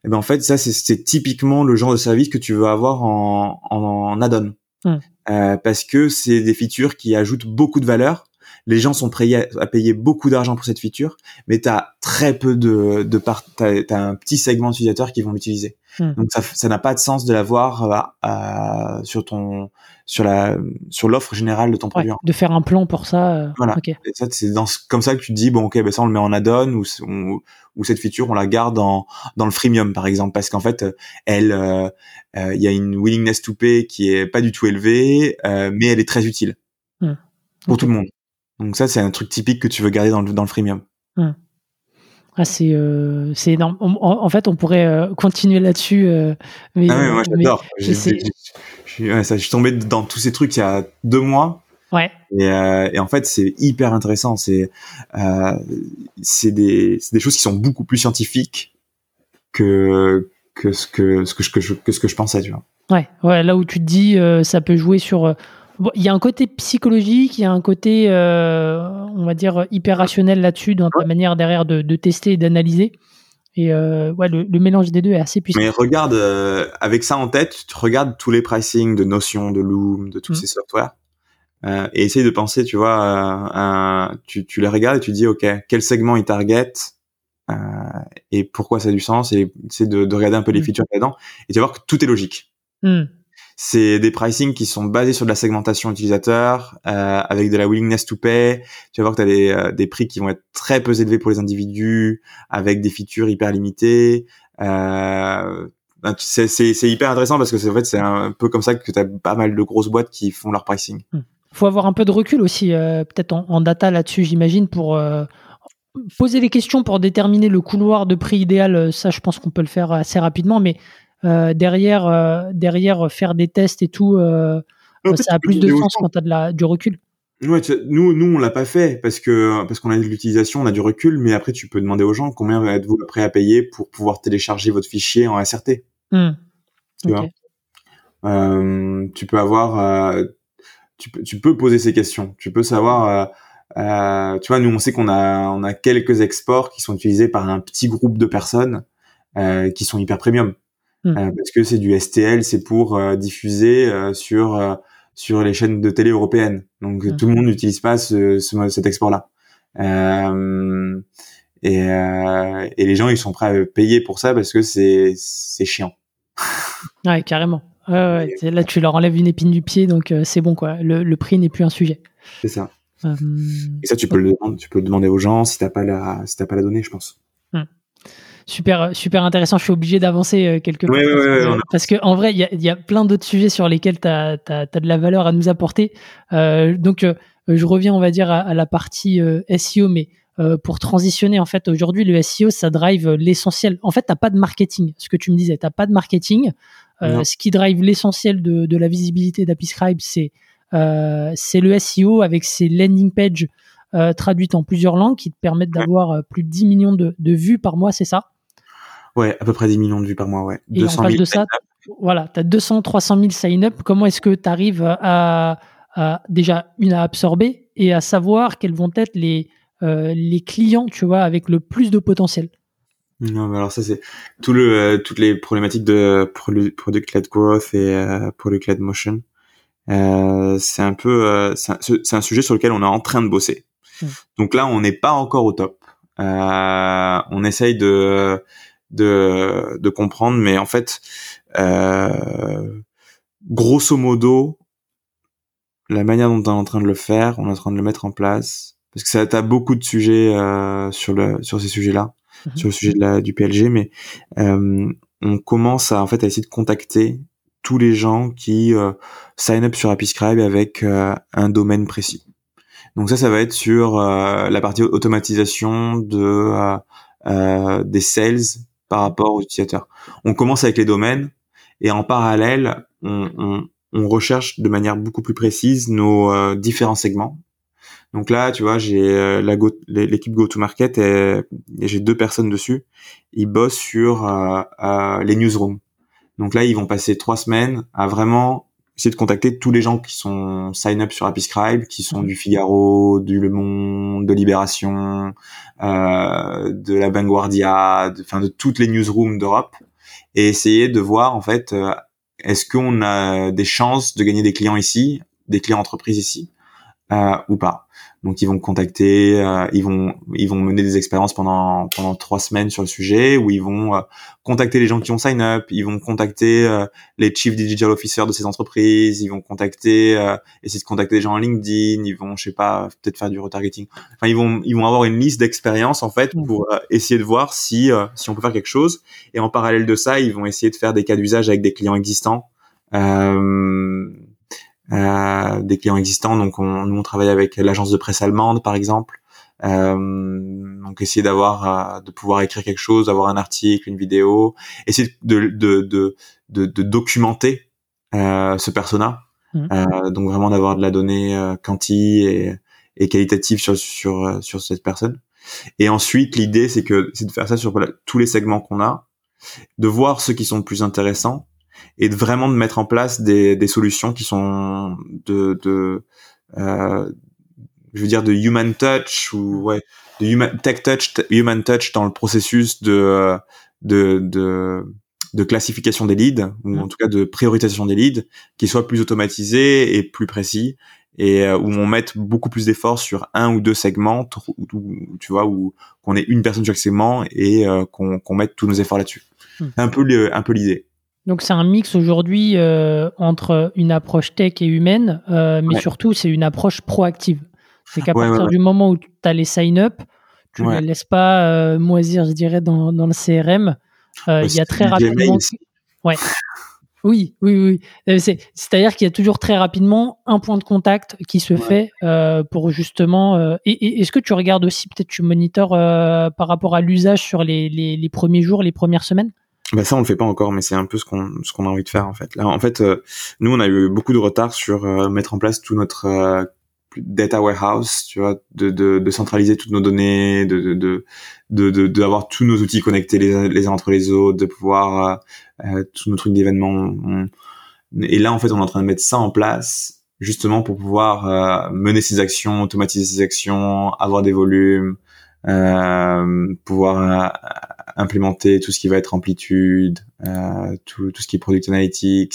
Et ben en fait, ça c'est- typiquement le genre de service que tu veux avoir en, en, en add-on, Hmm. Euh, parce que c'est des features qui ajoutent beaucoup de valeur. Les gens sont prêts à, à payer beaucoup d'argent pour cette feature, mais tu as très peu de, de part, t'as, t'as un petit segment d'utilisateurs qui vont l'utiliser. Hmm. Donc ça, ça n'a pas de sens de l'avoir euh, sur ton, sur la, sur l'offre générale de ton Ouais, produit. de faire un plan pour ça. euh, Voilà. ok. Et ça, c'est dans comme ça que tu te dis bon ok ben ça on le met en add-on ou, on- ou cette feature on la garde dans dans le freemium par exemple parce qu'en fait elle euh, euh, il y a une willingness to pay qui est pas du tout élevée mais elle est très utile Hmm. pour tout le monde. Donc ça c'est un truc typique que tu veux garder dans le dans le freemium. Ah, c'est euh, c'est énorme. On- en, en fait, on pourrait euh, continuer là-dessus. euh, mais, Ah ouais, moi j'adore. Je suis tombé dans tous ces trucs il y a deux mois ouais. et, et en fait c'est hyper intéressant. C'est des des choses qui sont beaucoup plus scientifiques que que ce que ce que je que, ce que je pensais tu vois. Ouais, ouais, là où tu te dis, ça peut jouer sur. Euh, bon, Il y a un côté psychologique, il y a un côté, euh, on va dire, hyper rationnel là-dessus, dans ta manière derrière de, de tester et d'analyser. Et euh, ouais, le, le mélange des deux est assez puissant. Mais regarde avec avec ça en tête, tu regardes tous les pricing de Notion, de Loom, de tous Mhm. ces softwares euh, et essaye de penser, tu vois, euh, un- tu tu les regardes et tu dis ok quel segment ils target euh, et pourquoi ça a du sens et c'est de, de regarder un peu les Mhm. features là-dedans et tu vas voir que tout est logique. Hmm. C'est des pricing qui sont basés sur de la segmentation utilisateur, euh, avec de la willingness to pay. Tu vas voir que tu as des, euh, des prix qui vont être très peu élevés pour les individus, avec des features hyper limitées. Euh, c'est hyper intéressant parce que c'est en fait c'est un peu comme ça que tu as pas mal de grosses boîtes qui font leur pricing. faut avoir un peu de recul aussi, euh, peut-être en, en data là-dessus, j'imagine, pour euh, poser les questions pour déterminer le couloir de prix idéal. euh, Ça, je pense qu'on peut le faire assez rapidement, mais derrière, euh, derrière, euh, faire des tests et tout, euh, fait, ça a plus de sens quand tu as de la, du recul. Ouais, nous, nous, on l'a pas fait parce que parce qu'on a de l'utilisation, on a du recul, mais après, tu peux demander aux gens combien êtes-vous prêt à payer pour pouvoir télécharger votre fichier en SRT. Hmm. Tu vois? Euh, tu peux avoir, euh, tu peux, tu peux poser ces questions. Tu peux savoir, euh, euh, tu vois, nous on sait qu'on a, on a quelques exports qui sont utilisés par un petit groupe de personnes euh, qui sont hyper premium, Hmm. Euh, parce que c'est du STL, c'est pour euh, diffuser euh, sur sur les chaînes de télé européennes. Donc Hmm. tout le monde n'utilise pas ce, ce- cet export-là. Euh, et, euh, et les gens, ils sont prêts à payer pour ça parce que c'est c'est chiant. ouais, carrément. Ouais, là, tu leur enlèves une épine du pied, donc c'est bon, quoi. Le, le prix n'est plus un sujet. C'est ça. Euh, et ça, tu peux, le, tu peux le demander aux gens si t'as pas la, si t'as pas la donnée, je pense. Hum. Super, super intéressant. Je suis obligé d'avancer euh, quelque part. parce, parce, que, en vrai, il y a, y a, plein d'autres sujets sur lesquels tu as, as, as, de la valeur à nous apporter. Euh, donc, euh, je reviens, on va dire, à, à la partie euh, SEO, mais pour transitionner, en fait, aujourd'hui, le SEO, ça drive l'essentiel. En fait, tu pas de marketing, ce que tu me disais, tu pas de marketing. ce qui drive l'essentiel de, de, la visibilité d'Apiscribe, c'est c'est le SEO avec ses landing pages traduites en plusieurs langues qui te permettent d'avoir plus de 10 millions de, de vues par mois, c'est ça? Ouais, à peu près 10 millions de vues par mois, ouais. Et 200 en face de ça, voilà, tu as 200, 300 000 sign-up. Comment est-ce que tu arrives à, à, déjà une à absorber et à savoir quels vont être les, euh, les clients, tu vois, avec le plus de potentiel? Non, mais alors ça c'est tout le euh, toutes les problématiques de product led growth et euh, product led motion. C'est un peu c'est un, un, sujet sur lequel on est en train de bosser. Mmh. Donc là, on n'est pas encore au top. on essaye de de, de comprendre, mais en fait, euh, grosso modo, la manière dont on est en train de le faire, on est en train de le mettre en place, parce que ça t'as beaucoup de sujets euh, sur le sur ces sujets-là, mhm. sur le sujet de la, du PLG, mais euh, on commence à en fait à essayer de contacter tous les gens qui euh, sign up sur Apiscribe avec euh, un domaine précis. Donc ça, ça va être sur euh, la partie automatisation de des sales par rapport aux utilisateurs. On commence avec les domaines et en parallèle, on, recherche de manière beaucoup plus précise nos euh, différents segments. Donc là, tu vois, j'ai euh, l'équipe go-to-market et, et j'ai deux personnes dessus. Ils bossent sur euh, les newsrooms. Donc là, ils vont passer trois semaines à vraiment essayer de contacter tous les gens qui sont sign up sur Apiscribe, qui sont du Figaro, du Le Monde, de Libération, euh, de la Vanguardia, de, enfin de toutes les newsrooms d'Europe, et essayer de voir en fait euh, est-ce qu'on a des chances de gagner des clients ici, des clients entreprises ici, euh, ou pas. Donc ils vont contacter, euh, ils vont ils vont mener des expériences pendant pendant trois semaines sur le sujet où ils vont euh, contacter les gens qui ont sign up, ils vont contacter euh, les chief digital officers de ces entreprises, ils vont contacter essayer de contacter des gens en LinkedIn, ils vont je sais pas peut-être faire du retargeting. Enfin ils vont ils vont avoir une liste d'expériences en fait pour essayer de voir si si on peut faire quelque chose et en parallèle de ça ils vont essayer de faire des cas d'usage avec des clients existants. Euh, euh, des clients existants. Donc, on, nous, on travaille avec l'agence de presse allemande, par exemple. Euh, donc, essayer d'avoir, euh, de pouvoir écrire quelque chose, avoir un article, une vidéo, essayer de, de, de, de, de documenter euh, ce persona. Mmh. Euh, donc, vraiment d'avoir de la donnée euh, quanti et, et qualitative sur, sur, sur cette personne. Et ensuite, l'idée, c'est que c'est de faire ça sur tous les segments qu'on a, de voir ceux qui sont le plus intéressants et de vraiment de mettre en place des, des solutions qui sont de, de euh, je veux dire de human touch ou ouais de human tech touch human touch dans le processus de de de, de classification des leads ou en tout cas de priorisation des leads qui soit plus automatisé et plus précis et euh, où on mette beaucoup plus d'efforts sur un ou deux segments où, tu vois où qu'on ait une personne sur chaque segment et euh, qu'on qu'on mette tous nos efforts là-dessus. Hmm. un peu un peu l'idée donc c'est un mix aujourd'hui euh, entre une approche tech et humaine, euh, mais ouais. surtout c'est une approche proactive. C'est qu'à ouais, partir ouais, du moment où tu as les sign-up, tu ne les laisses pas euh, moisir, je dirais, dans, dans le CRM. Il y a très rapidement... Ouais. Oui, oui, oui. C'est-à-dire qu'il y a toujours très rapidement un point de contact qui se fait pour justement. Et, et est-ce que tu regardes aussi, peut-être tu monitors par rapport à l'usage sur les, les, les premiers jours, les premières semaines? Bah ça on le fait pas encore mais c'est un peu ce qu'on ce qu'on a envie de faire en fait. Là en fait euh, nous on a eu beaucoup de retard sur euh, mettre en place tout notre euh, data warehouse tu vois de, de, de centraliser toutes nos données de de de de d'avoir tous nos outils connectés les, les uns entre les autres de pouvoir euh, tous nos trucs d'événements et là en fait on est en train de mettre ça en place justement pour pouvoir mener ces actions automatiser ces actions avoir des volumes pouvoir implémenter tout ce qui va être amplitude, euh, tout, tout ce qui est product analytics,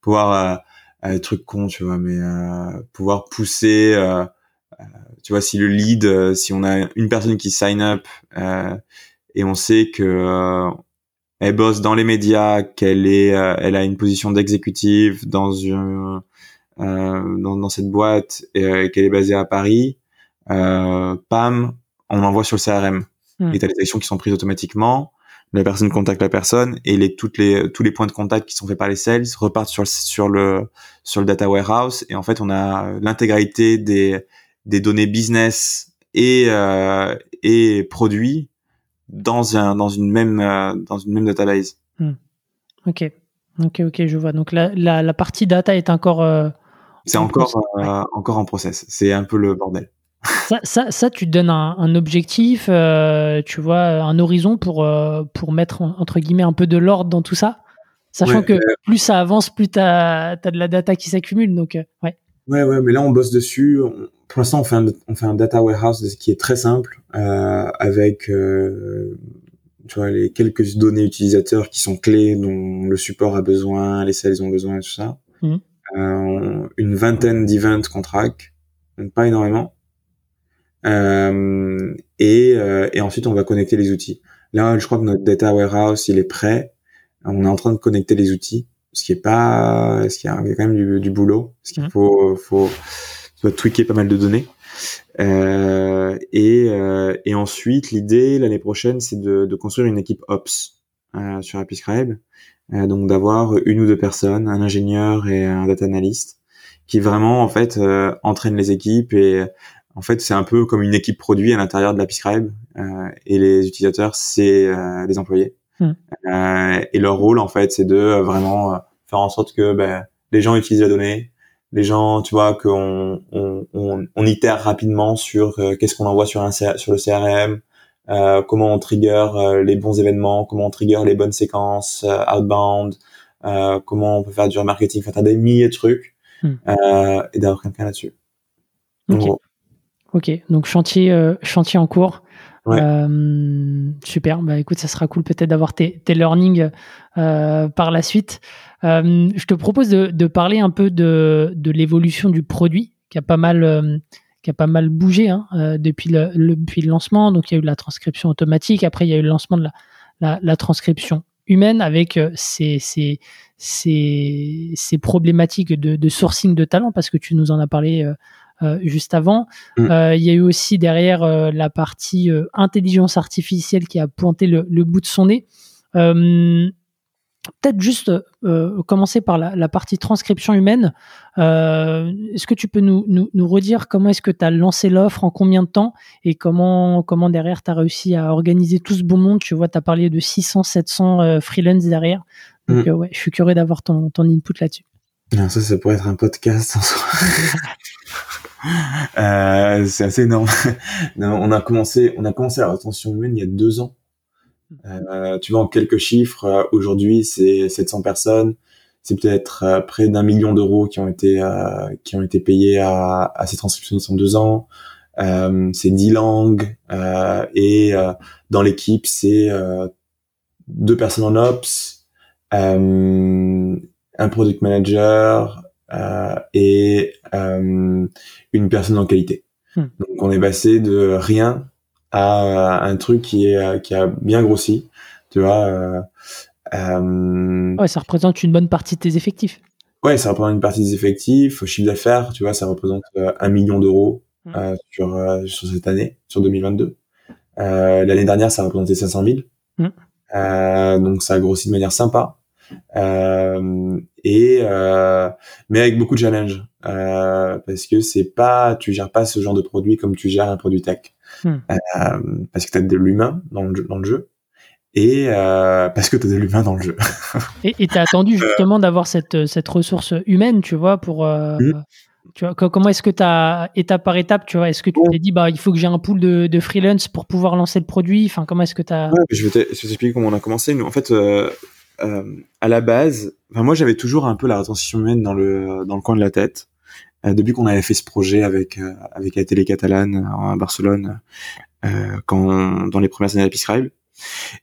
pouvoir euh, euh, truc con, tu vois, mais euh, pouvoir pousser euh, tu vois, si le lead, si on a une personne qui sign up et on sait que elle bosse dans les médias, qu'elle est, elle a une position d'exécutive dans une dans, dans, cette boîte et qu'elle est basée à Paris, pam, on l'envoie sur le CRM. Hmm. Et t'as les actions qui sont prises automatiquement la personne contacte la personne et les toutes les tous les points de contact qui sont faits par les sales repartent sur le sur le sur le data warehouse et en fait on a l'intégralité des des données business et euh, et produits dans un dans une même euh, dans une même database. Hmm. Ok ok ok je vois donc la la, la partie data est encore euh, c'est encore euh, encore en process c'est un peu le bordel. Ça, ça, ça, tu te donnes un, un objectif, euh, tu vois, un horizon pour, euh, pour mettre, entre guillemets, un peu de l'ordre dans tout ça? Sachant que plus ça avance, plus tu as, de la data qui s'accumule. Donc, euh, ouais. Ouais, ouais, mais là, on bosse dessus. pour l'instant, on, fait un, on fait un data warehouse qui est très simple, avec tu vois, les quelques données utilisateurs qui sont clés, dont le support a besoin, les sales ont besoin, et tout ça. Mmh. une vingtaine d'events qu'on track, donc pas énormément. Euh, et, euh, et ensuite, on va connecter les outils. Là, je crois que notre data warehouse, il est prêt. On est en train de connecter les outils, ce qui est pas, ce qui a quand même du, du boulot, ce qu'il mmh. faut, faut, faut tweaker pas mal de données. Euh, et, euh, et ensuite, l'idée l'année prochaine, c'est de, de, construire une équipe Ops euh, sur Apiscribe. Euh, donc d'avoir une ou deux personnes, un ingénieur et un data analyst, qui vraiment en fait euh, entraînent les équipes et en fait, c'est un peu comme une équipe produit à l'intérieur de la euh, et les utilisateurs, c'est euh, les employés. Euh, et leur rôle, en fait, c'est de vraiment faire en sorte que ben, les gens utilisent la donnée, les gens, tu vois, qu'on on, on, on, itère rapidement sur qu'est-ce qu'on envoie sur un sur le CRM, comment on trigger les bons événements, comment on trigger les bonnes séquences outbound, comment on peut faire du remarketing, enfin, t'as des milliers de trucs, hmm. et d'avoir quelqu'un là-dessus. Ok, donc chantier, euh, chantier en cours. Euh, super, bah écoute, ça sera cool peut-être d'avoir tes, tes learnings euh, par la suite. je te propose de, de, parler un peu de, de l'évolution du produit qui a pas mal, qui a pas mal bougé hein, depuis, le, depuis le lancement. Donc il y a eu la transcription automatique, après il y a eu le lancement de la, la, la transcription humaine avec ces, ces, ces, ces problématiques de, de, sourcing de talent parce que tu nous en as parlé juste avant. Mm. Euh, il y a eu aussi derrière euh, la partie intelligence artificielle qui a pointé le, bout de son nez. Peut-être juste commencer par la, partie transcription humaine. est-ce que tu peux nous, nous, redire comment est-ce que tu as lancé l'offre, en combien de temps, et comment, comment derrière tu as réussi à organiser tout ce beau monde? Tu vois, tu as parlé de 600, 700 freelance derrière. Donc, mm. ouais, je suis curieux d'avoir ton, ton input là-dessus. Ça, ça pourrait être un podcast en soi. Euh, c'est assez énorme. on a commencé, on a commencé la rétention humaine il y a deux ans. Euh, tu vois, en quelques chiffres, euh, aujourd'hui, c'est 700 personnes. C'est peut-être euh, près d'un million d'euros qui ont été qui ont été payés à, à ces transcriptionnistes en deux ans. c'est 10 langues et dans l'équipe, c'est deux personnes en ops, un product manager, euh, et euh, une personne en qualité. Hmm. Donc on est passé de rien à un truc qui est qui a bien grossi, tu vois. Euh, euh, ouais, ça représente une bonne partie de tes effectifs. Ouais, ça représente une partie des effectifs. Au chiffre d'affaires, tu vois, ça représente un million d'euros hmm. euh, sur sur cette année, sur 2022. L'année dernière, ça représentait 500 000. Hmm. donc ça a grossi de manière sympa. Euh, et euh, mais avec beaucoup de challenge euh, parce que c'est pas tu gères pas ce genre de produit comme tu gères un produit tech hmm. parce que tu as de l'humain dans le, dans le jeu et parce que tu as de l'humain dans le jeu. et tu as attendu justement d'avoir cette, cette ressource humaine, tu vois, pour... Hmm. Tu vois, comment est-ce que tu as, étape par étape, tu vois, est-ce que tu t'es dit, bah, il faut que j'ai un pool de, de, freelance pour pouvoir lancer le produit Enfin, comment est-ce que tu as... je vais t'expliquer comment on a commencé. Nous, en fait, euh, à la base, enfin moi j'avais toujours un peu la rétention humaine dans le dans le coin de la tête. Euh, depuis qu'on avait fait ce projet avec euh, avec la télé catalane à Barcelone, quand dans les premières années d'Episcribe.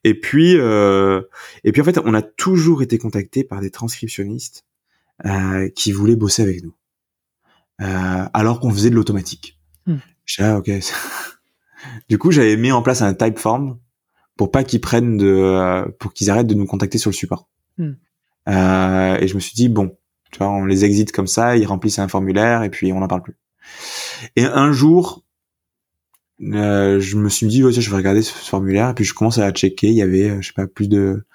Et puis et puis en fait on a toujours été contacté par des transcriptionnistes qui voulaient bosser avec nous, alors qu'on faisait de l'automatique. Hmm. ah, ok. du coup, j'avais mis en place un typeform pour pas qu'ils prennent de, pour qu'ils arrêtent de nous contacter sur le support. Hmm. Euh, et je me suis dit bon, tu vois, on les exite comme ça, ils remplissent un formulaire et puis on n'en parle plus. Et un jour, euh, je me suis dit, oh, je vais regarder ce, formulaire, et puis je commence à checker, il y avait, euh, je sais pas, plus de,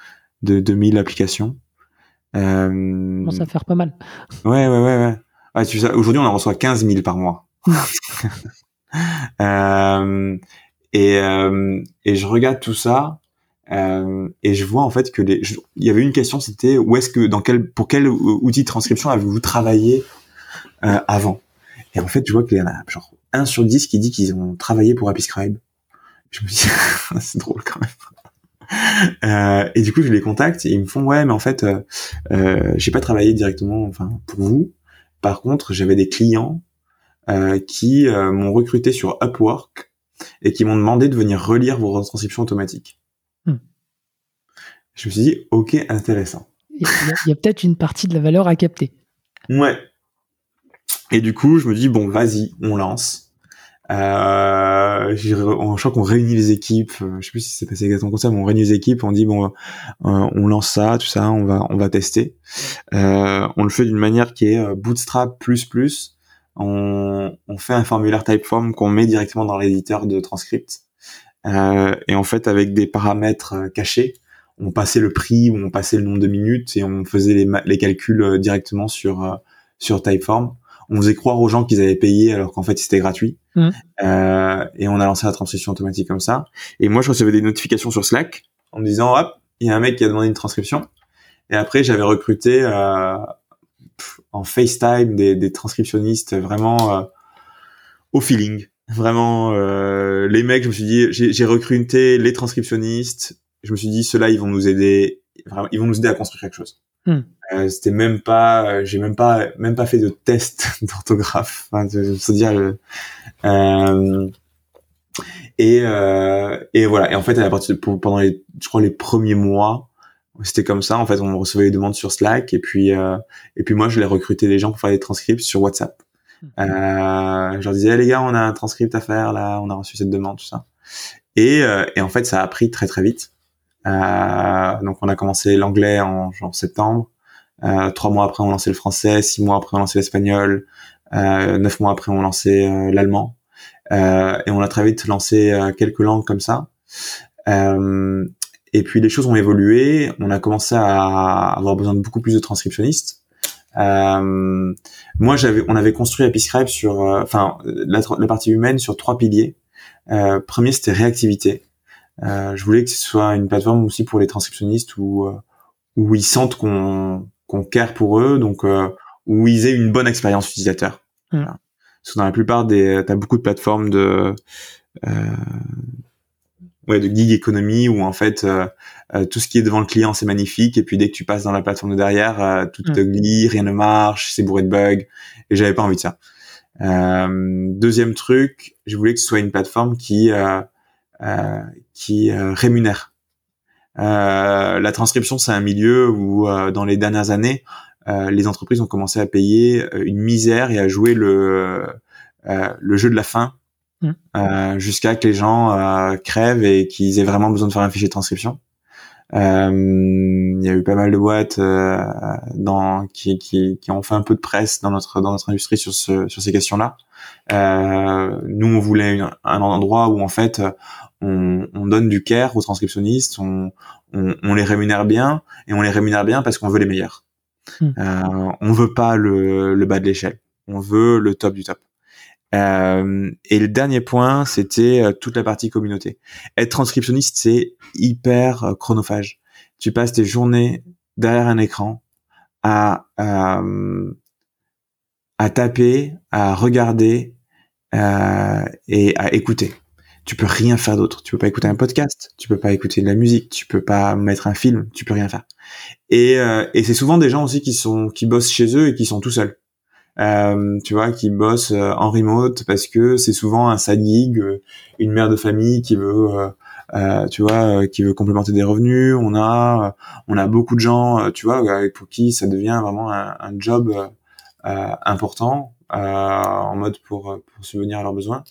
de 2000 applications. Euh, commence à faire pas mal. Ouais, ouais, ouais, ouais. ouais tu sais, aujourd'hui, on en reçoit 15 000 par mois. euh, et, euh, et je regarde tout ça, euh, et je vois en fait que les, il y avait une question, c'était où est-ce que, dans quel, pour quel outil de transcription avez-vous travaillé euh, avant? Et en fait, je vois qu'il y en a genre 1 sur 10 qui dit qu'ils ont travaillé pour Apiscribe. Je me dis, c'est drôle quand même. Euh, et du coup, je les contacte et ils me font ouais, mais en fait, euh, euh, j'ai pas travaillé directement, enfin pour vous. Par contre, j'avais des clients qui m'ont recruté sur Upwork et qui m'ont demandé de venir relire vos retranscriptions automatiques. Hmm. Je me suis dit ok, intéressant. Il y a, peut-être une partie de la valeur à capter. Ouais. Et du coup, je me dis bon, vas-y, on lance. Euh, je crois qu'on réunit les équipes. Euh, je sais plus si c'est passé exactement comme ça, mais on réunit les équipes. On dit bon, euh, on lance ça, tout ça, on va, on va tester. Euh, on le fait d'une manière qui est Bootstrap plus plus. On, on fait un formulaire Typeform qu'on met directement dans l'éditeur de transcript. Euh, et en fait, avec des paramètres cachés, on passait le prix ou on passait le nombre de minutes et on faisait les, les calculs directement sur sur Typeform on faisait croire aux gens qu'ils avaient payé alors qu'en fait c'était gratuit. Mmh. Euh, et on a lancé la transcription automatique comme ça. Et moi je recevais des notifications sur Slack en me disant hop, il y a un mec qui a demandé une transcription. Et après j'avais recruté euh, en FaceTime des, transcriptionnistes vraiment euh, au feeling. Vraiment les mecs, je me suis dit j'ai recruté les transcriptionnistes. Je me suis dit ceux-là ils vont nous aider, ils vont nous aider à construire quelque chose. Hmm. Euh, c'était même pas, euh, j'ai même pas, même pas fait de test d'orthographe. Enfin, se dire. Euh, et euh, et voilà. Et en fait, à partir pendant les, je crois les premiers mois, c'était comme ça. En fait, on recevait les demandes sur Slack et puis euh, et puis moi, je les recrutais les gens pour faire des transcripts sur WhatsApp. Hmm. Euh, je leur disais, les gars, on a un transcript à faire là, on a reçu cette demande, tout ça. Et, et en fait, ça a pris très très vite. Euh, donc on a commencé l'anglais en genre septembre. Euh, trois mois après on lançait le français, six mois après on lançait l'espagnol, euh, neuf mois après on lançait l'allemand. et on a très vite lancé quelques langues comme ça. Et puis les choses ont évolué. On a commencé à avoir besoin de beaucoup plus de transcriptionnistes. Euh, moi, j'avais, on avait construit Episcribe sur, enfin, la, la, partie humaine sur trois piliers. Euh, premier, c'était réactivité. Euh, je voulais que ce soit une plateforme aussi pour les transcriptionnistes où euh, où ils sentent qu'on qu'on care pour eux, donc euh, où ils aient une bonne expérience utilisateur. Mm. Parce que dans la plupart des, t'as beaucoup de plateformes de ouais de gig economy où en fait tout ce qui est devant le client c'est magnifique et puis dès que tu passes dans la plateforme de derrière tout te mm. glisse rien ne marche c'est bourré de bugs et j'avais pas envie de ça deuxième truc je voulais que ce soit une plateforme qui euh, qui euh, rémunère. Euh, la transcription, c'est un milieu où, dans les dernières années, les entreprises ont commencé à payer une misère et à jouer le le jeu de la fin mmh. jusqu'à que les gens crèvent et qu'ils aient vraiment besoin de faire un fichier de transcription. Euh, il y a eu pas mal de boîtes euh, dans qui, qui, qui, ont fait un peu de presse dans notre dans notre industrie sur ce, sur ces questions-là. Euh, nous, on voulait un endroit où en fait on, on, donne du care aux transcriptionnistes, on, on, on, les rémunère bien et on les rémunère bien parce qu'on veut les meilleurs. Hmm. Euh, on veut pas le, le bas de l'échelle, on veut le top du top. Euh, et le dernier point, c'était euh, toute la partie communauté. Être transcriptionniste, c'est hyper euh, chronophage. Tu passes tes journées derrière un écran à euh, à taper, à regarder euh, et à écouter. Tu peux rien faire d'autre. Tu peux pas écouter un podcast, tu peux pas écouter de la musique, tu peux pas mettre un film, tu peux rien faire. Et, et c'est souvent des gens aussi qui sont qui bossent chez eux et qui sont tout seuls euh, tu vois, qui bosse euh, en remote parce que c'est souvent un side gig, euh, une mère de famille qui veut, euh, tu vois, qui veut complémenter des revenus. On a, on a beaucoup de gens, tu vois, pour qui ça devient vraiment un, un job important en mode pour, pour subvenir à leurs besoins.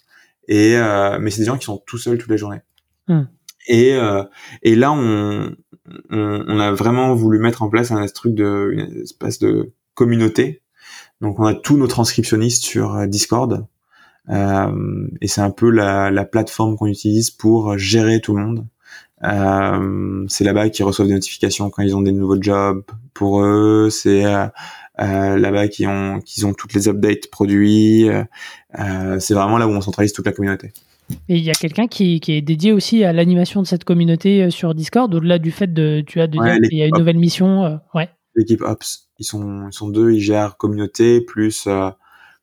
Et mais c'est des gens qui sont tout seuls toute la journée. Hmm. Et et là on, on, on a vraiment voulu mettre en place un truc de une espèce de communauté. Donc on a tous nos transcriptionnistes sur Discord. Euh, et c'est un peu la, la plateforme qu'on utilise pour gérer tout le monde. Euh, c'est là-bas qu'ils reçoivent des notifications quand ils ont des nouveaux jobs pour eux. C'est euh, euh là-bas qu'ils ont qu'ils ont toutes les updates produits. Euh, c'est vraiment là où on centralise toute la communauté. Et il y a quelqu'un qui, qui, est dédié aussi à l'animation de cette communauté sur Discord, au-delà du fait de tu as de dire qu'il y a une nouvelle mission. ouais. L'équipe Ops, ils sont ils sont deux, ils gèrent communauté plus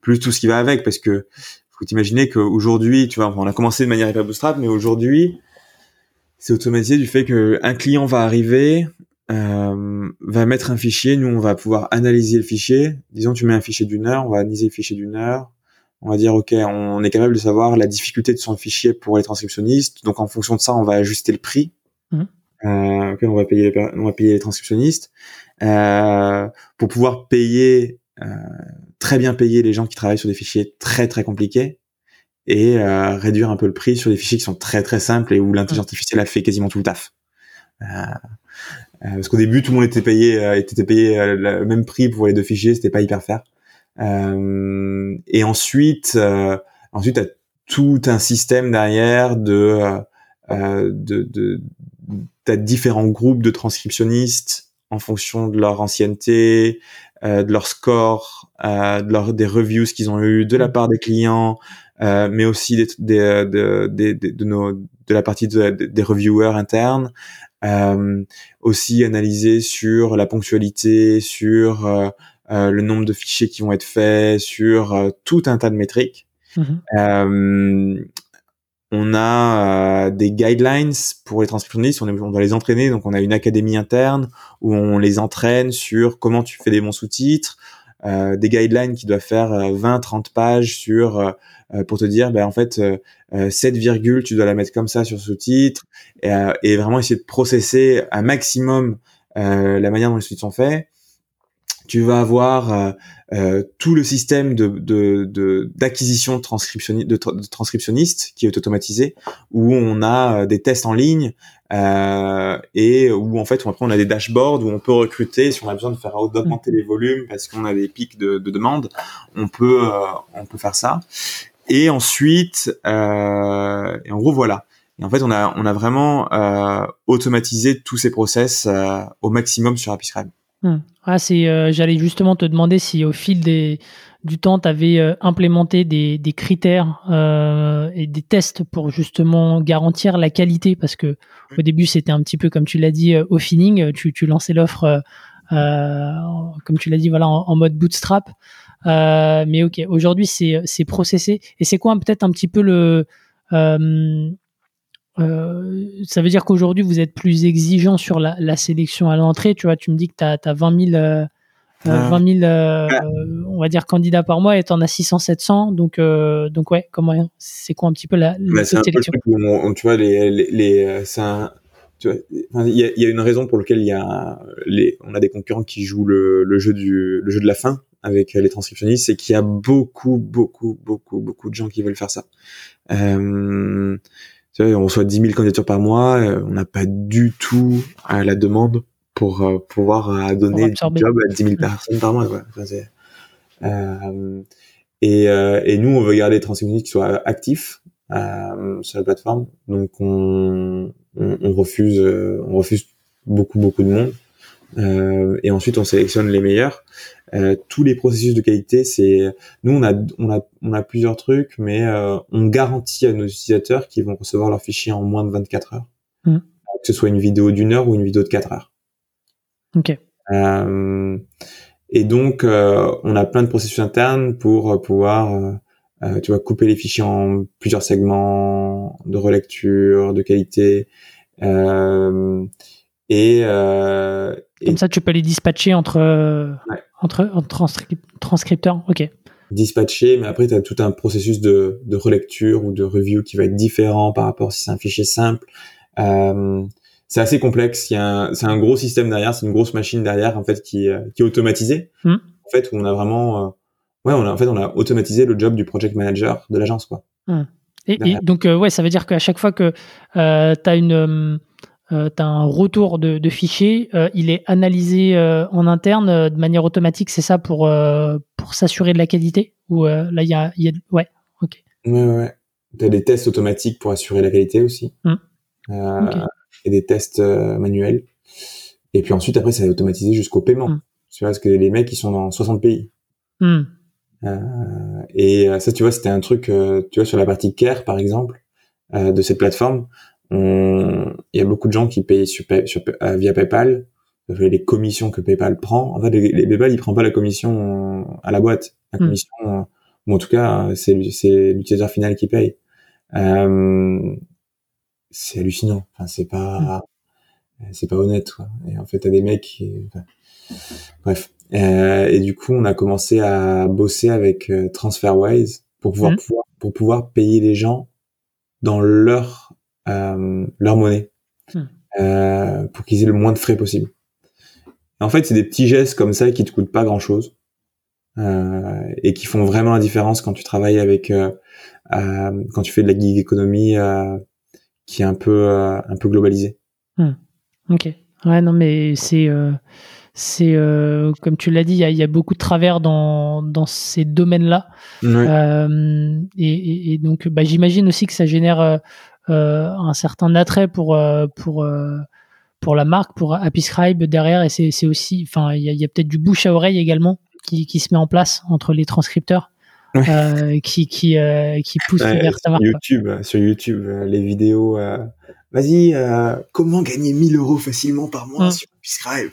plus tout ce qui va avec parce que faut t'imaginer qu'aujourd'hui, tu vois, on a commencé de manière hyper bootstrap, mais aujourd'hui, c'est automatisé du fait que un client va arriver, euh, va mettre un fichier, nous on va pouvoir analyser le fichier. Disons tu mets un fichier d'une heure, on va analyser le fichier d'une heure. On va dire ok, on est capable de savoir la difficulté de son fichier pour les transcriptionnistes. Donc en fonction de ça, on va ajuster le prix. Mmh. Euh, on va payer les, on va payer les transcriptionnistes euh, pour pouvoir payer euh, très bien payer les gens qui travaillent sur des fichiers très très compliqués et euh, réduire un peu le prix sur des fichiers qui sont très très simples et où l'intelligence artificielle a fait quasiment tout le taf. Euh, parce qu'au début, tout le monde était payé, était payé le même prix pour les deux fichiers, c'était pas hyper fair. et ensuite, ensuite, t'as tout un système derrière de, de, de t'as différents groupes de transcriptionnistes en fonction de leur ancienneté, euh, de leur score, euh, de leur des reviews qu'ils ont eu de la part des clients, euh, mais aussi des, des, de, de, de, nos, de la partie des reviewers internes. Euh, aussi analyser sur la ponctualité, sur euh, le nombre de fichiers qui vont être faits, sur tout un tas de métriques. Mm-hmm on a euh, des guidelines pour les transcriptionnistes, on, doit les entraîner, donc on a une académie interne où on les entraîne sur comment tu fais des bons sous-titres, euh, des guidelines qui doivent faire 20-30 euh, pages sur pour te dire, ben en fait, cette virgule, tu dois la mettre comme ça sur sous-titres, et, et, vraiment essayer de processer un maximum la manière dont les sous-titres sont faits. Tu vas avoir euh, euh, tout le système de d'acquisition de, transcriptionniste, de, transcriptionnistes qui est automatisé, où on a euh, des tests en ligne et où en fait après on a des dashboards où on peut recruter si on a besoin de faire d'augmenter les volumes parce qu'on a des pics de, de demande, on peut on peut faire ça. Et ensuite, et en gros voilà. Et en fait, on a, on a vraiment automatisé tous ces process au maximum sur AppyScribe. Hmm. Ah, c'est, euh, j'allais justement te demander si au fil des, du temps, tu avais euh, implémenté des, des critères euh, et des tests pour justement garantir la qualité, parce que au début, c'était un petit peu comme tu l'as dit au feeling, tu, tu lançais l'offre, comme tu l'as dit, voilà, en, mode bootstrap. mais ok, aujourd'hui, c'est, c'est processé. Et c'est quoi peut-être un petit peu le euh, ça veut dire qu'aujourd'hui, vous êtes plus exigeant sur la, la sélection à l'entrée. Tu vois, tu me dis que tu as, 20 000, 20 000 on va dire, candidats par mois et tu en as 600, 700. Donc, euh, donc ouais, comment, c'est quoi un petit peu la, la bah, sélection Tu vois, les, les, les euh, tu vois, il y, a, y a une raison pour laquelle il y a les, on a des concurrents qui jouent le, le jeu du, le jeu de la fin avec les transcriptionnistes, c'est qu'il y a beaucoup, beaucoup, beaucoup, beaucoup de gens qui veulent faire ça. Euh, on reçoit 10 000 candidatures par mois, euh, on n'a pas du tout à la demande pour euh, pouvoir euh, donner du job à 10 000 personnes par mois. et, et nous, on veut garder les transcriptionnistes qui soient actifs sur la plateforme, donc on, on, on refuse, on refuse beaucoup beaucoup de monde. Euh, et ensuite on sélectionne les meilleurs. Euh, tous les processus de qualité, c'est nous on a on a on a plusieurs trucs, mais euh, on garantit à nos utilisateurs qu'ils vont recevoir leur fichier en moins de 24 heures, mmh. que ce soit une vidéo d'une heure ou une vidéo de 4 heures. Ok. et donc on a plein de processus internes pour pouvoir tu vois couper les fichiers en plusieurs segments de relecture, de qualité. Euh, et, euh, Comme ça, tu peux les dispatcher entre, entre, transcripteurs. Ok. Dispatcher, mais après, tu as tout un processus de, de relecture ou de review qui va être différent par rapport si c'est un fichier simple. Euh, c'est assez complexe. Il y a c'est un gros système derrière, c'est une grosse machine derrière en fait qui, euh, qui est automatisée. Hmm. En fait, où on a vraiment, euh, ouais, on a, en fait, on a automatisé le job du project manager de l'agence, quoi. Hmm. Et, donc, ouais, ça veut dire qu'à chaque fois que tu as une euh, tu as un retour de, de fichier, euh, il est analysé euh, en interne euh, de manière automatique, c'est ça pour pour s'assurer de la qualité ou là il y a, y a ouais, OK. Ouais ouais. Tu as des tests automatiques pour assurer la qualité aussi. Mmh. et des tests manuels. Et puis ensuite après c'est automatisé jusqu'au paiement. Mmh. Tu vois parce que les mecs ils sont dans 60 pays. Mmh. et ça tu vois c'était un truc tu vois sur la partie care par exemple de cette plateforme il y a beaucoup de gens qui payent sur, sur, euh, via PayPal, les commissions que PayPal prend. En fait, les, les PayPal, ils prennent pas la commission à la boîte. La hmm. commission, euh, ou en tout cas, c'est l'utilisateur final qui paye. Euh, c'est hallucinant. Enfin, c'est pas, hmm. c'est pas honnête. Quoi. Et en fait, t'as des mecs qui, bref. Euh, et du coup, on a commencé à bosser avec TransferWise pour pouvoir, hmm. pouvoir, pour pouvoir payer les gens dans leur euh, leur monnaie hmm. euh, pour qu'ils aient le moins de frais possible. En fait, c'est des petits gestes comme ça qui te coûtent pas grand chose euh, et qui font vraiment la différence quand tu travailles avec, quand tu fais de la gig économie qui est un peu, un peu globalisée. Hmm. Ok. Ouais, non, mais c'est c'est comme tu l'as dit, il y, a, beaucoup de travers dans, dans ces domaines-là. et, et, donc, bah, j'imagine aussi que ça génère euh, un certain attrait pour euh, pour euh, pour la marque, pour Scribe derrière, et c'est aussi, enfin, il y a, peut-être du bouche à oreille également qui, qui se met en place entre les transcripteurs. Qui qui qui pousse vers. YouTube, sur YouTube, les vidéos vas-y, euh, comment gagner 1000 euros facilement par mois mm. sur Subscribe?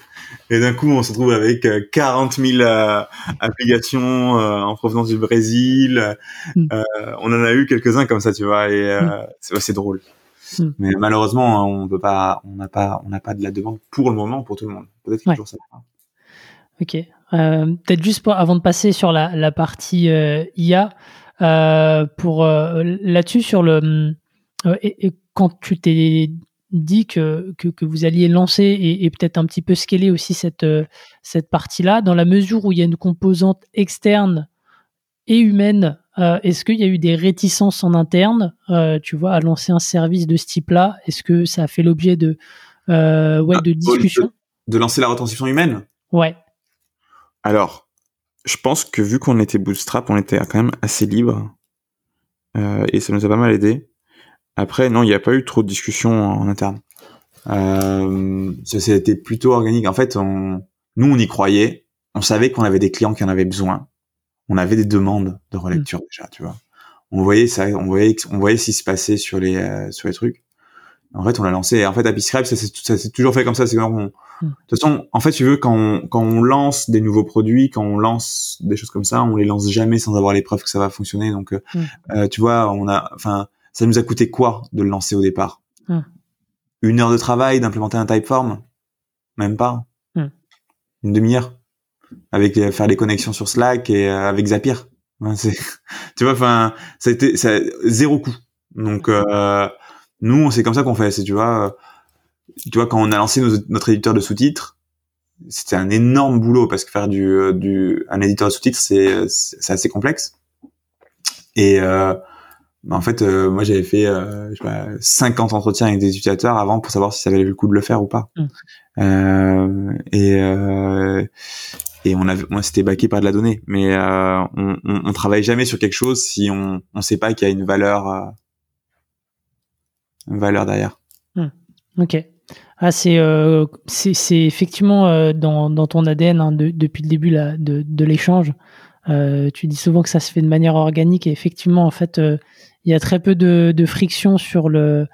Et d'un coup, on se retrouve avec 40 euh, 000 euh, applications en provenance du Brésil. Mm. on en a eu quelques-uns comme ça, tu vois, et mm. c'est drôle. Mais malheureusement, hein, on peut pas, on n'a pas, on n'a pas de la demande pour le moment pour tout le monde. Peut-être qu'il toujours ça. Ok. Peut-être juste pour, avant de passer sur la, la partie IA, pour là-dessus sur le et, et quand tu t'es dit que, que, vous alliez lancer et, peut-être un petit peu scaler aussi cette, euh, cette partie-là, dans la mesure où il y a une composante externe et humaine, euh, est-ce qu'il y a eu des réticences en interne, euh, tu vois, à lancer un service de ce type-là? Est-ce que ça a fait l'objet de, ouais, de ah, discussions? de, lancer la retranscription humaine? Ouais. Alors, je pense que vu qu'on était bootstrap, on était quand même assez libre et ça nous a pas mal aidé. Après, non, il n'y a pas eu trop de discussions en interne. Euh, ça, a été plutôt organique. En fait, on, nous, on y croyait. On savait qu'on avait des clients qui en avaient besoin. On avait des demandes de relecture mm. déjà, tu vois. On voyait ça, on voyait, on voyait ce qui se passait sur les, euh, sur les trucs. En fait, on l'a lancé. Et en fait, AppyScribe, ça, ça s'est toujours fait comme ça. C'est on, mm. De toute façon, en fait, tu veux, quand on, quand on lance des nouveaux produits, quand on lance des choses comme ça, on les lance jamais sans avoir les preuves que ça va fonctionner. Donc, euh, mm. tu vois, on a, enfin, ça nous a coûté quoi de le lancer au départ hmm. Une heure de travail d'implémenter un typeform? Même pas. Une demi-heure avec euh, faire les connexions sur Slack et euh, avec Zapier. tu vois, enfin, ça a été ça, zéro coût. Donc euh, nous, c'est comme ça qu'on fait. C'est tu vois, tu vois quand on a lancé notre éditeur de sous-titres, c'était un énorme boulot parce que faire du, du un éditeur de sous-titres, c'est c'est assez complexe. Et en fait, euh, moi, j'avais fait euh, je sais pas, 50 entretiens avec des utilisateurs avant pour savoir si ça valait le coup de le faire ou pas. Mm. Euh, et euh, et on avait, moi, c'était baqué par de la donnée, mais euh, on, on, on, travaille jamais sur quelque chose si on on sait pas qu'il y a une valeur une valeur derrière. Mm. Ok. Ah, c'est c'est effectivement dans, dans ton ADN hein, depuis le début là, de, de l'échange. tu dis souvent que ça se fait de manière organique et effectivement, en fait, il y a très peu de, de friction sur le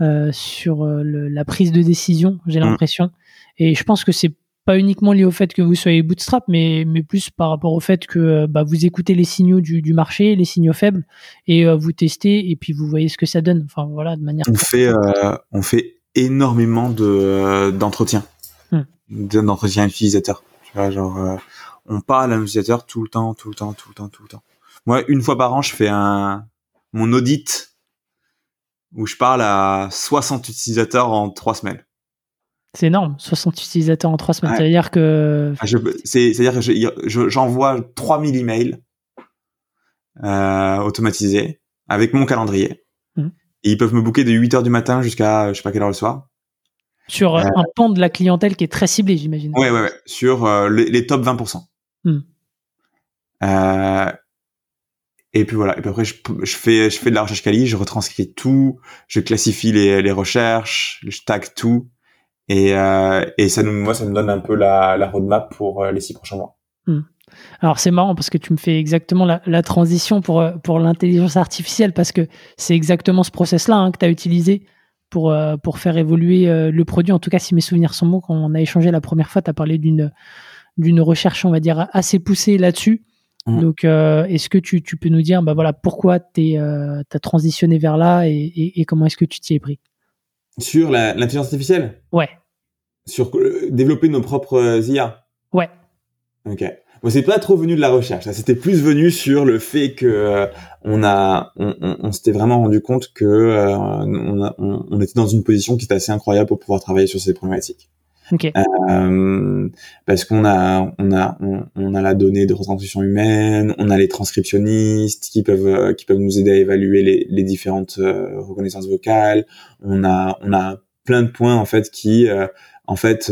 euh, sur euh, le, la prise de décision, j'ai mm. l'impression. Et je pense que c'est pas uniquement lié au fait que vous soyez bootstrap, mais, mais plus par rapport au fait que euh, bah, vous écoutez les signaux du, du marché, les signaux faibles, et vous testez, et puis vous voyez ce que ça donne. Enfin voilà, de manière. On fait, on fait énormément de d'entretien, hmm. d'entretien utilisateur. Tu vois, genre, on parle à l'utilisateur tout le temps, tout le temps, tout le temps, tout le temps. Moi, une fois par an, je fais un mon audit où je parle à 60 utilisateurs en trois semaines. C'est énorme, 60 utilisateurs en trois semaines. C'est-à-dire que. Ah, c'est-à-dire que j'envoie 3000 emails euh, automatisés avec mon calendrier. Mmh. Et ils peuvent me booker de 8 heures du matin jusqu'à je sais pas quelle heure le soir. Sur un pan de la clientèle qui est très ciblé, j'imagine. Ouais, ouais, ouais. Sur les, les, top 20%. Mmh. Euh, et puis voilà. Et puis après, je, je, fais, je fais de la recherche quali, je retranscris tout, je classifie les, les recherches, je tag tout. Et, euh, et ça nous, moi, ça me donne un peu la, la roadmap pour euh, les six prochains mois. Hmm. Alors c'est marrant parce que tu me fais exactement la, la transition pour, euh, pour l'intelligence artificielle parce que c'est exactement ce process-là hein, que tu as utilisé pour, euh, pour faire évoluer le produit. En tout cas, si mes souvenirs sont bons, quand on a échangé la première fois, tu as parlé d'une d'une recherche, on va dire, assez poussée là-dessus. Mmh. Donc, euh, est-ce que tu, tu, peux nous dire, bah voilà, pourquoi tu euh, as transitionné vers là et, et, comment est-ce que tu t'y es pris? Sur l'intelligence artificielle? Ouais. Sur euh, développer nos propres IA Ouais. Ok. Bon, c'est pas trop venu de la recherche. C'était plus venu sur le fait que on a, on, on, on s'était vraiment rendu compte que on, on, était dans une position qui était assez incroyable pour pouvoir travailler sur ces problématiques. Euh, parce qu'on a, on a, on, a la donnée de retranscription humaine, on a les transcriptionnistes qui peuvent, euh, qui peuvent nous aider à évaluer les, les différentes euh, reconnaissances vocales. On a, on a plein de points en fait qui, en fait,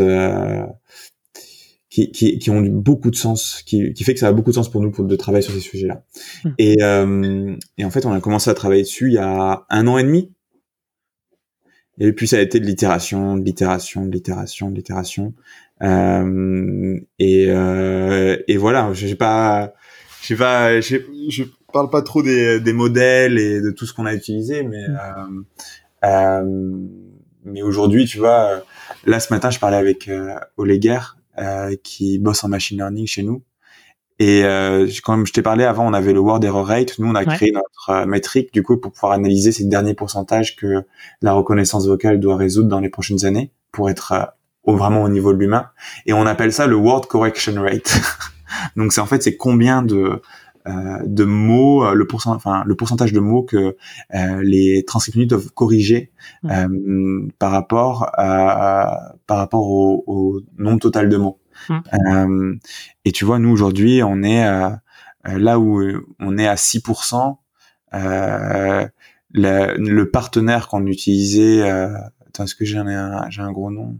qui, qui, qui, ont beaucoup de sens, qui, qui fait que ça a beaucoup de sens pour nous pour de travailler sur ces sujets-là. Hmm. Et, et en fait, on a commencé à travailler dessus il y a un an et demi. Et puis ça a été de l'itération, de l'itération, de l'itération, de l'itération. Euh, et, euh, et voilà, j'ai pas, j'ai pas, je parle pas trop des, des modèles et de tout ce qu'on a utilisé, mais mm. euh, euh, mais aujourd'hui, tu vois, là ce matin, je parlais avec euh, Oleguer, euh, qui bosse en machine learning chez nous, et euh, comme je t'ai parlé avant, on avait le word error rate. Nous, on a créé notre euh, métrique du coup pour pouvoir analyser ces derniers pourcentages que la reconnaissance vocale doit résoudre dans les prochaines années pour être euh, au, vraiment au niveau de l'humain. Et on appelle ça le word correction rate. Donc c'est en fait c'est combien de euh, de mots, le pourcentage, enfin le pourcentage de mots que les transcriptions doivent corriger par rapport à, par rapport au, au nombre total de mots. Mmh. Euh, et tu vois, nous aujourd'hui, on est euh, là où on est à 6%. Euh, le, le, partenaire qu'on utilisait, euh, attends, est-ce que j'ai un, j'ai un gros nom?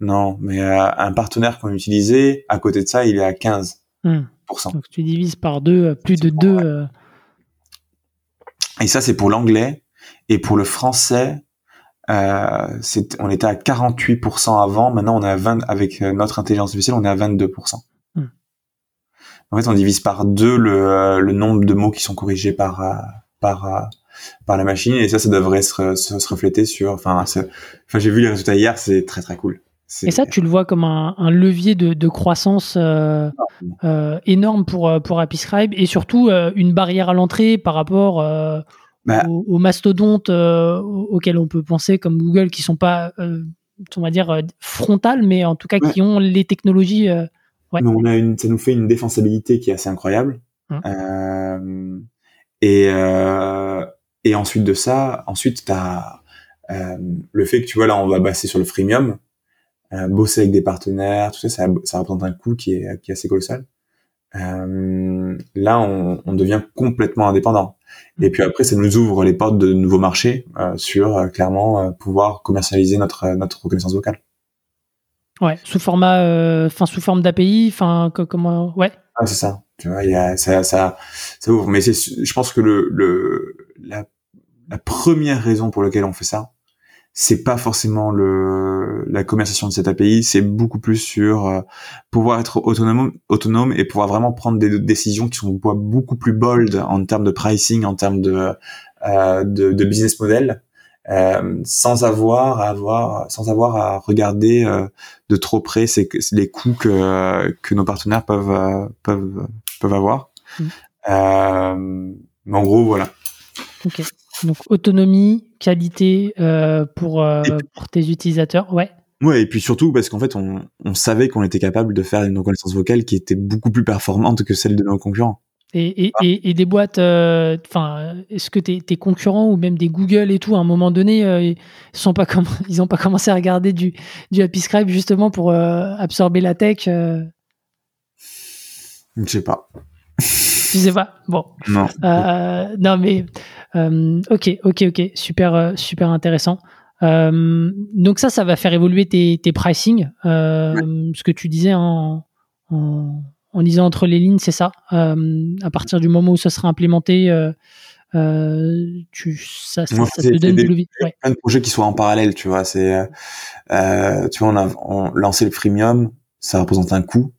Non, mais un partenaire qu'on utilisait, à côté de ça, il est à 15%. Mmh. Donc tu divises par deux, plus de deux. Et ça, c'est pour l'anglais. Et pour le français, euh, on était à 48% avant, maintenant on est à 20, avec euh, notre intelligence artificielle, on est à 22%. Hmm. En fait, on divise par deux le, euh, le, nombre de mots qui sont corrigés par, euh, par, par la machine, et ça, ça devrait se, se, refléter sur, enfin, enfin j'ai vu les résultats hier, c'est très très cool. Et ça, tu le vois comme un, un levier de, de croissance euh, euh, énorme pour, pour Apiscribe et surtout une barrière à l'entrée par rapport bah, aux, mastodontes euh, auxquels on peut penser comme Google qui sont pas euh, on va dire euh, frontales mais en tout cas qui ont les technologies ouais. on a une ça nous fait une défensabilité qui est assez incroyable. Hum. et et ensuite de ça ensuite tu as le fait que tu vois là on va passer sur le freemium bosser avec des partenaires tout ça, ça ça représente un coût qui est qui est assez colossal euh, là, on, on, devient complètement indépendant. Et puis après, ça nous ouvre les portes de nouveaux marchés euh, sur euh, clairement euh, pouvoir commercialiser notre notre reconnaissance vocale. Ouais, sous format, enfin sous forme d'API, enfin comment, ouais. Ah, c'est ça. Tu vois, il y a ça, ça, ça ouvre. Mais c'est, je pense que le, le la, la première raison pour laquelle on fait ça, c'est pas forcément le la commercialisation de cette API, c'est beaucoup plus sur euh, pouvoir être autonome, autonome et pouvoir vraiment prendre des décisions qui sont beaucoup plus bold en termes de pricing, en termes de euh, de, de, business model, euh, sans avoir à avoir sans avoir à regarder euh, de trop près c'est les coûts que que nos partenaires peuvent euh, peuvent peuvent avoir. Mmh. mais en gros, voilà. Ok. Donc autonomie, qualité euh, pour, euh, pour tes utilisateurs, ouais. Ouais, et puis surtout parce qu'en fait, on, on savait qu'on était capable de faire une reconnaissance vocale qui était beaucoup plus performante que celle de nos concurrents. Et, et, et, et des boîtes, euh, enfin, est-ce que tes, tes, concurrents ou même des Google et tout, à un moment donné, ils sont pas comme, ils ont pas commencé à regarder du, du Scribe justement pour absorber la tech Je sais pas. Je sais pas? Bon. Non. non, mais ok, ok, ok, super, super intéressant. donc ça, ça va faire évoluer tes, tes pricing. Ce que tu disais en, en, en, lisant entre les lignes, c'est ça. à partir du moment où ça sera implémenté, euh, tu, ça, ça, te donne du levier. Ouais. Plein de projets qui soient en parallèle, tu vois. C'est, euh, euh, tu vois, on a on, lancé le freemium, ça représente un coût.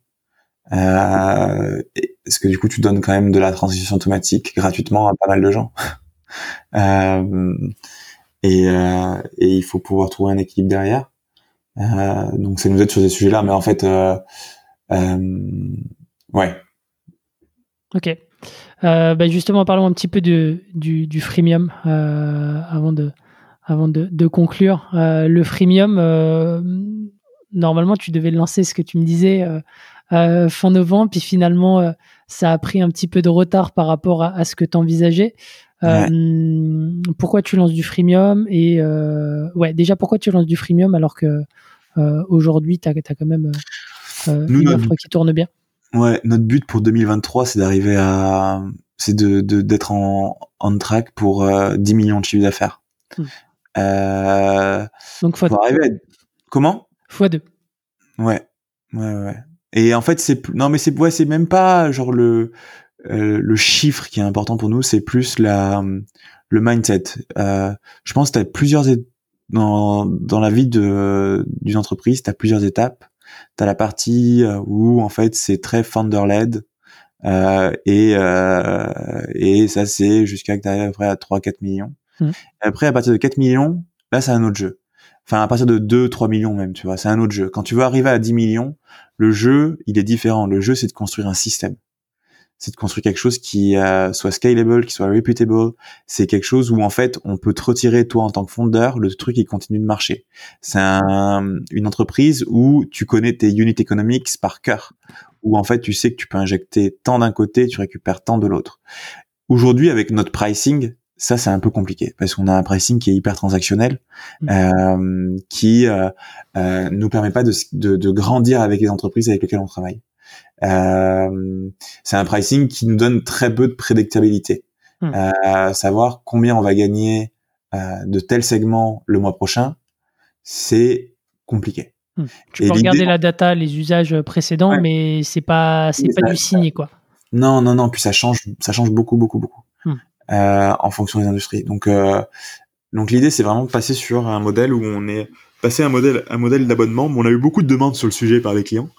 Euh, parce que du coup, tu donnes quand même de la transition automatique gratuitement à pas mal de gens. Euh, et, euh, et il faut pouvoir trouver un équilibre derrière. Euh, donc, ça nous aide sur ces sujets-là, mais en fait, ouais. Ok. Bah justement, parlons un petit peu du, du freemium avant de, conclure. Le freemium, normalement, tu devais lancer ce que tu me disais fin novembre, puis finalement, ça a pris un petit peu de retard par rapport à, ce que tu envisageais. Pourquoi tu lances du freemium et ouais déjà pourquoi tu lances du freemium alors que aujourd'hui tu as, quand même une offre qui tourne bien? Ouais, notre but pour 2023, c'est d'arriver à, c'est de d'être en on track pour 10 euh, millions de chiffres d'affaires. Hmm. Euh, Donc fois arriver à... comment? Fois deux. Ouais, ouais, ouais. Et en fait, c'est non, mais c'est ouais, c'est même pas genre le euh, le chiffre qui est important pour nous, c'est plus la le mindset. Euh, je pense que t'as plusieurs dans dans la vie de d'une entreprise, t'as plusieurs étapes T'as la partie euh, où en fait c'est très founder-led euh, et euh, et ça c'est jusqu'à que t'arrives après à 3-4 millions. Mmh. après à partir de 4 millions, là c'est un autre jeu. Enfin à partir de 2-3 millions même, tu vois, c'est un autre jeu. Quand tu veux arriver à 10 millions, le jeu il est différent. Le jeu c'est de construire un système c'est de construire quelque chose qui euh, soit scalable, qui soit reputable. C'est quelque chose où en fait on peut te retirer toi en tant que fondeur le truc qui continue de marcher. C'est une entreprise où tu connais tes unit economics par cœur, où en fait tu sais que tu peux injecter tant d'un côté, tu récupères tant de l'autre. Aujourd'hui avec notre pricing, ça c'est un peu compliqué parce qu'on a un pricing qui est hyper transactionnel, mmh. euh, qui euh, euh, nous permet pas de, de, de grandir avec les entreprises avec lesquelles on travaille. Euh, c'est un pricing qui nous donne très peu de prédictabilité. Hmm. Euh, savoir combien on va gagner euh, de tel segment le mois prochain, c'est compliqué. Hmm. Tu peux regarder la data, les usages précédents, mais c'est pas c'est pas du signé quoi. Non non non, puis ça change ça change beaucoup beaucoup beaucoup hmm. en fonction des industries. Donc donc l'idée c'est vraiment de passer sur un modèle où on est passé un modèle un modèle d'abonnement. On a eu beaucoup de demandes sur le sujet par les clients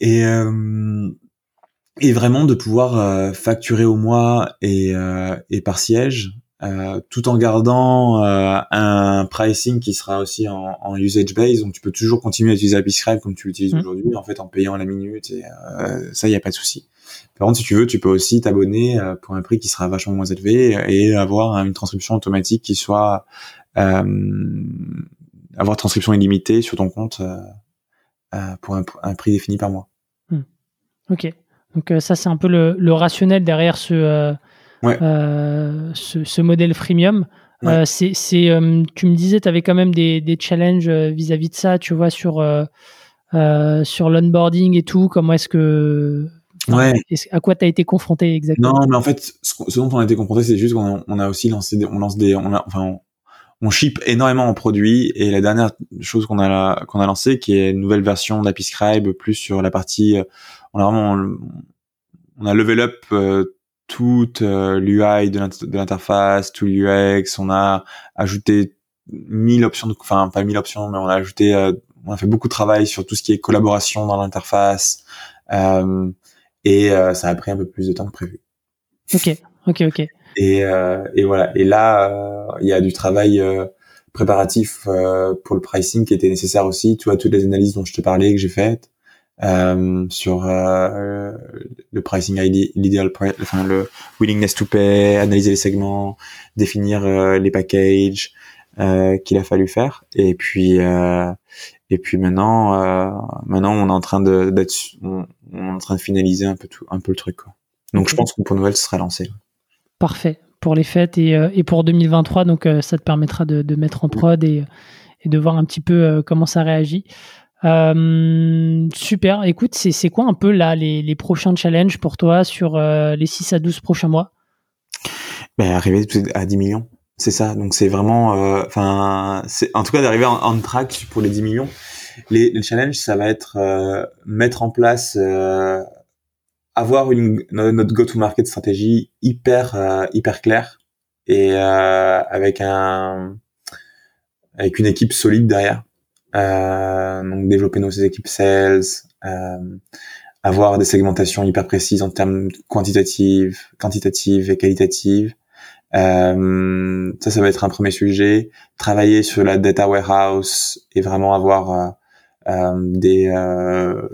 et euh, et vraiment de pouvoir euh, facturer au mois et, euh, et par siège, euh, tout en gardant un pricing qui sera aussi en, en usage base. Donc tu peux toujours continuer à utiliser Apiscribe comme tu l'utilises mmh. aujourd'hui, en fait en payant à la minute. Et ça, il y a pas de souci. Par contre, si tu veux, tu peux aussi t'abonner pour un prix qui sera vachement moins élevé et avoir une transcription automatique qui soit avoir transcription illimitée sur ton compte pour un, prix défini par mois. Hmm. Ok. Donc euh, ça, c'est un peu le, rationnel derrière ce, euh, euh, ce, modèle freemium. c'est, tu me disais, tu avais quand même des, des challenges vis-à-vis de ça, tu vois, sur, sur l'onboarding et tout. Comment est-ce que... ouais. à quoi tu as été confronté exactement? Non, mais en fait, ce, dont on a été confronté, c'est juste qu'on on a aussi lancé des, on lance des, on a, enfin, on ship énormément en produits et la dernière chose qu'on a qu'on a lancé qui est une nouvelle version d'Apiscribe plus sur la partie euh, on a vraiment on a level up euh, toute euh, l'UI de l'interface, tout l'UX, on a ajouté mille options enfin pas mille options mais on a ajouté on a fait beaucoup de travail sur tout ce qui est collaboration dans l'interface et ça a pris un peu plus de temps que prévu. OK, OK, OK. Et, euh, et voilà. Et là, euh, il y a du travail euh, préparatif pour le pricing qui était nécessaire aussi. Tu vois toutes les analyses dont je te parlais que j'ai faites sur le pricing l'idéal, enfin le willingness to pay, analyser les segments, définir les packages. Euh, qu'il a fallu faire et puis euh, et puis maintenant euh, maintenant on est en train de d'être on, est en train de finaliser un peu tout un peu le truc quoi. donc je pense que pour Noël ce sera lancé parfait pour les fêtes et, euh, pour 2023. Donc, euh, ça te permettra de, mettre en prod et, de voir un petit peu euh, comment ça réagit. super. Écoute, c'est quoi un peu là les, prochains challenges pour toi sur les 6 à 12 prochains mois? Ben arriver à 10 millions, c'est ça. Donc c'est vraiment, enfin, en tout cas d'arriver en, track pour les 10 millions. Les, challenges, ça va être mettre en place, avoir une notre go-to-market stratégie hyper hyper claire et avec un avec une équipe solide derrière. donc développer nos équipes sales, avoir des segmentations hyper précises en termes quantitatives, quantitatives et qualitatives. Euh, ça, ça va être un premier sujet. Travailler sur la data warehouse et vraiment avoir euh, euh des euh,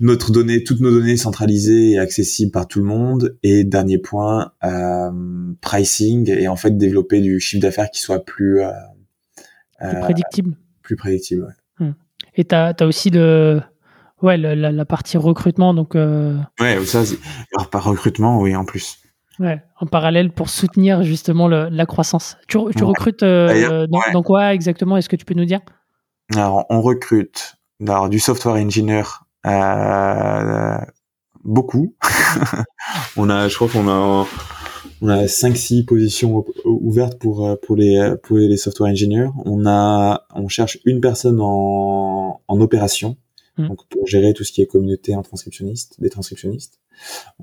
notre donnée, toutes nos données centralisées et accessibles par tout le monde. Et dernier point, euh, pricing et en fait développer du chiffre d'affaires qui soit plus, plus prédictible. Plus prédictible. Ouais. Hum. Et tu as, aussi le, ouais, la, la, partie recrutement. Donc, Ouais, ça, alors par recrutement, oui, en plus. Ouais, en parallèle pour soutenir justement le, la croissance. Tu, tu recrutes euh, dans, dans, quoi exactement Est-ce que tu peux nous dire? Alors, on recrute alors, du software engineer euh, beaucoup. on a, je crois qu'on a, on a 5-6 positions ouvertes pour euh, pour les pour les software engineers. On a, on cherche une personne en, en opération, mmh. donc pour gérer tout ce qui est communauté en transcriptionniste, des transcriptionnistes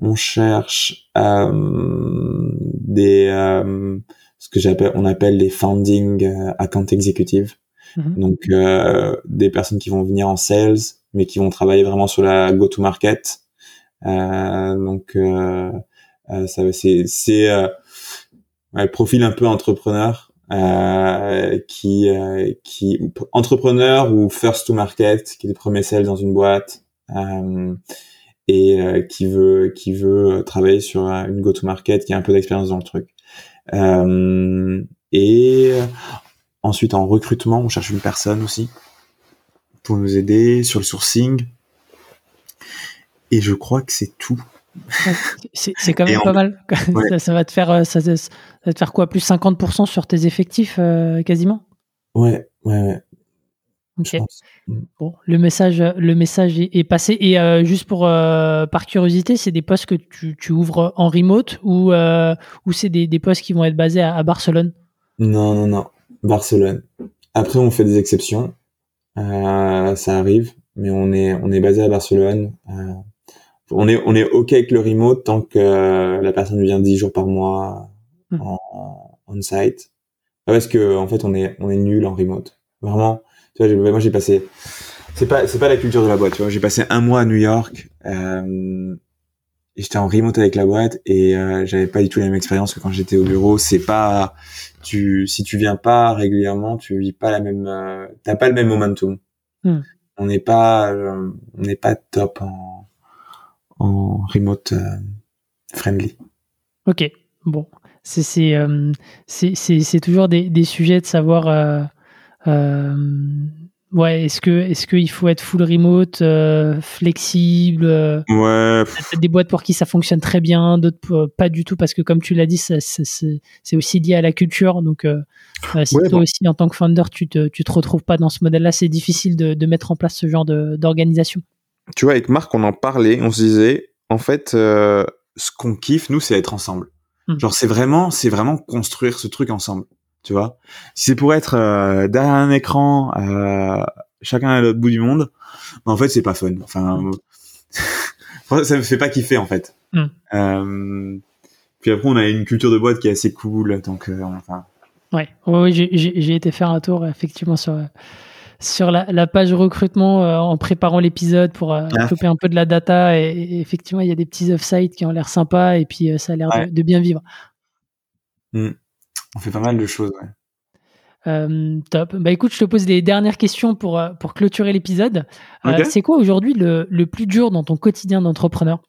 on cherche euh, des euh, ce que j'appelle on appelle les founding euh, account executive mhm. donc des personnes qui vont venir en sales mais qui vont travailler vraiment sur la go to market donc ça c'est c'est le profil un peu entrepreneur qui qui entrepreneur ou first to market qui est le premier sales dans une boîte et euh, qui veut qui veut travailler sur une go-to-market, qui a un peu d'expérience dans le truc. Euh, et ensuite en recrutement, on cherche une personne aussi pour nous aider sur le sourcing. Et je crois que c'est tout. c'est quand même pas mal. Ça, va te faire euh, ça, va te faire quoi plus 50% sur tes effectifs quasiment? Ouais, ouais, ouais. Ok. Mm. Bon, le message, le message est, passé. Et euh, juste pour euh, par curiosité, c'est des postes que tu, tu, ouvres en remote ou euh, ou c'est des, des postes qui vont être basés à, Barcelone? Non, non, non, Barcelone. Après, on fait des exceptions. ça arrive, mais on est on est basé à Barcelone. on est on est ok avec le remote tant que la personne vient 10 jours par mois hmm. en on site. Parce que en fait, on est on est nul en remote. Vraiment tu vois, moi j'ai passé, c'est pas, c'est pas la culture de la boîte. Tu vois, j'ai passé un mois à New York. Euh, j'étais en remote avec la boîte et euh, j'avais pas du tout la même expérience que quand j'étais au bureau. C'est pas, tu, si tu viens pas régulièrement, tu vis pas la même, euh, t'as pas le même momentum. Hmm. On n'est pas, euh, on n'est pas top en, en remote friendly. Ok, bon, c'est c'est c'est c'est toujours des, des sujets de savoir euh, ouais, est-ce que est-ce qu'il faut être full remote, euh, flexible euh, Ouais. Des boîtes pour qui ça fonctionne très bien, d'autres pas du tout parce que comme tu l'as dit, c'est aussi lié à la culture. Donc, si toi aussi en tant que founder, tu te tu te retrouves pas dans ce modèle-là, c'est difficile de, de, mettre en place ce genre d'organisation. Tu vois, avec Marc, on en parlait, on se disait, en fait, ce qu'on kiffe, nous, c'est être ensemble. Hmm. Genre, c'est vraiment, c'est vraiment construire ce truc ensemble tu vois. Si c'est pour être euh, derrière un écran, euh, chacun à l'autre bout du monde, bah, en fait c'est pas fun. Enfin, ça me fait pas kiffer en fait. Mm. Euh, puis après on a une culture de boîte qui est assez cool, donc enfin. Ouais, oui, j'ai été faire un tour effectivement sur sur la, page recrutement en préparant l'épisode pour euh, ah. un peu de la data et, effectivement il y a des petits off-site qui ont l'air sympas et puis ça a l'air de, bien vivre. Mm. On fait pas mal de choses, ouais. Euh, top. Bah écoute, je te pose les dernières questions pour, euh, pour clôturer l'épisode. Euh, c'est quoi aujourd'hui le, le, plus dur dans ton quotidien d'entrepreneur?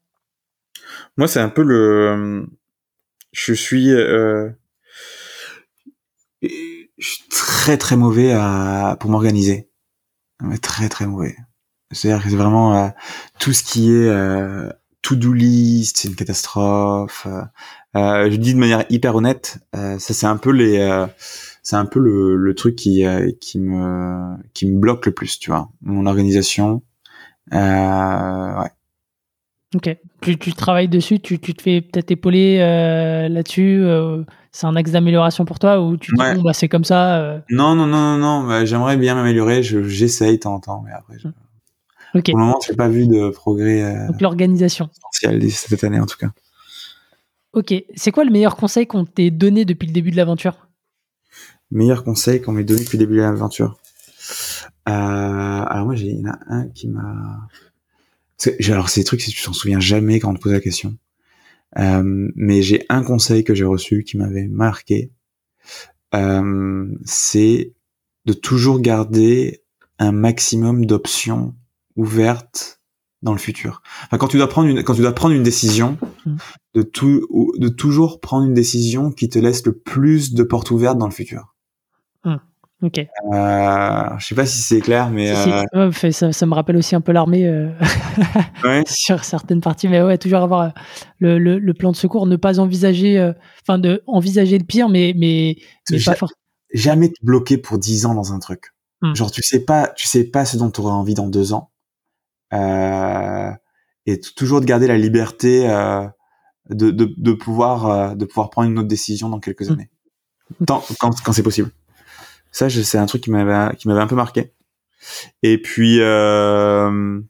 Moi, c'est un peu le. Je suis. Je suis très très mauvais à... pour m'organiser. Très très mauvais. C'est-à-dire que c'est vraiment tout ce qui est to-do list, c'est une catastrophe. Euh, je dis de manière hyper honnête, euh, ça c'est un peu les, euh, c'est un peu le, le truc qui qui me qui me bloque le plus, tu vois, mon organisation. ouais. Ok. Tu, tu, travailles dessus, tu, tu te fais peut-être épauler euh, là-dessus. Euh, c'est un axe d'amélioration pour toi ou tu te dis bon, bah, c'est comme ça. Euh. Non, non, non, non, non. Bah, j'aimerais bien m'améliorer. J'essaye de temps en temps, mais après. Je... Pour le moment, j'ai pas vu de progrès. Donc l'organisation. cette année en tout cas. Ok. C'est quoi le meilleur conseil qu'on t'ait donné depuis le début de l'aventure? Meilleur conseil qu'on m'ait donné depuis le début de l'aventure. alors moi, il y en a un qui m'a alors c'est des trucs si tu t'en souviens jamais quand on te pose la question. Euh, mais j'ai un conseil que j'ai reçu qui m'avait marqué. Euh, c'est de toujours garder un maximum d'options ouvertes dans le futur. Enfin, quand tu dois prendre une, quand tu dois prendre une décision, mmh. de tout, de toujours prendre une décision qui te laisse le plus de portes ouvertes dans le futur. Mmh. Ok. Euh, je sais pas si c'est clair, mais euh... ça, ça, me rappelle aussi un peu l'armée euh... ouais. sur certaines parties. Mais ouais, toujours avoir euh, le, le, le, plan de secours, ne pas envisager, enfin de envisager le pire, mais mais, mais pas fort. Jamais te bloquer pour 10 ans dans un truc. Hmm. Genre tu sais pas, tu sais pas ce dont tu auras envie dans deux ans, et toujours de garder la liberté de, de, de pouvoir de pouvoir prendre une autre décision dans quelques hmm. années, Tant, quand, quand c'est possible. Ça, c'est un truc qui m'avait qui m'avait un peu marqué. Et puis euh,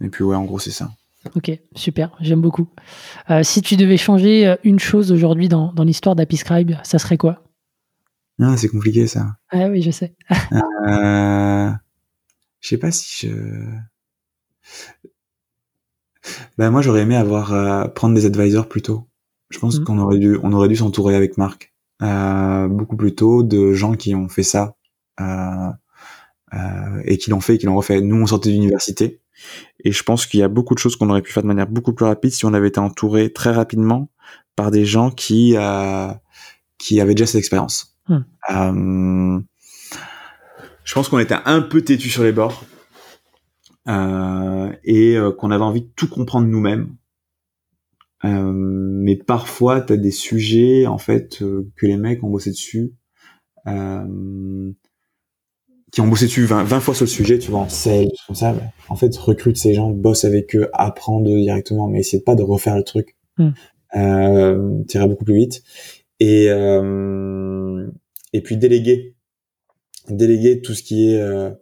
et puis ouais, en gros, c'est ça. Ok, super, j'aime beaucoup. Euh, si tu devais changer euh, une chose aujourd'hui dans, dans l'histoire d'Apiscribe, ça serait quoi? Ah, c'est compliqué ça. Ah oui, je sais. euh, je sais pas si je. Ben moi, j'aurais aimé avoir euh, prendre des advisors plus tôt. Je pense mmh. qu'on aurait dû on aurait dû s'entourer avec Marc. Euh, beaucoup plus tôt de gens qui ont fait ça euh, euh, et qui l'ont fait et qui l'ont refait. Nous, on sortait d'université et je pense qu'il y a beaucoup de choses qu'on aurait pu faire de manière beaucoup plus rapide si on avait été entouré très rapidement par des gens qui qui avaient déjà cette expérience. Hmm. je pense qu'on était un peu têtu sur les bords et qu'on avait envie de tout comprendre nous-mêmes euh, mais parfois, tu as des sujets en fait euh, que les mecs ont bossé dessus, euh, qui ont bossé dessus 20, 20, fois sur le sujet, tu vois, en sales, comme ça. En fait, recrute ces gens, bosse avec eux, apprends directement, mais essaie pas de refaire le truc. Mm. Euh, t'iras beaucoup plus vite. Et et puis déléguer, déléguer tout ce qui est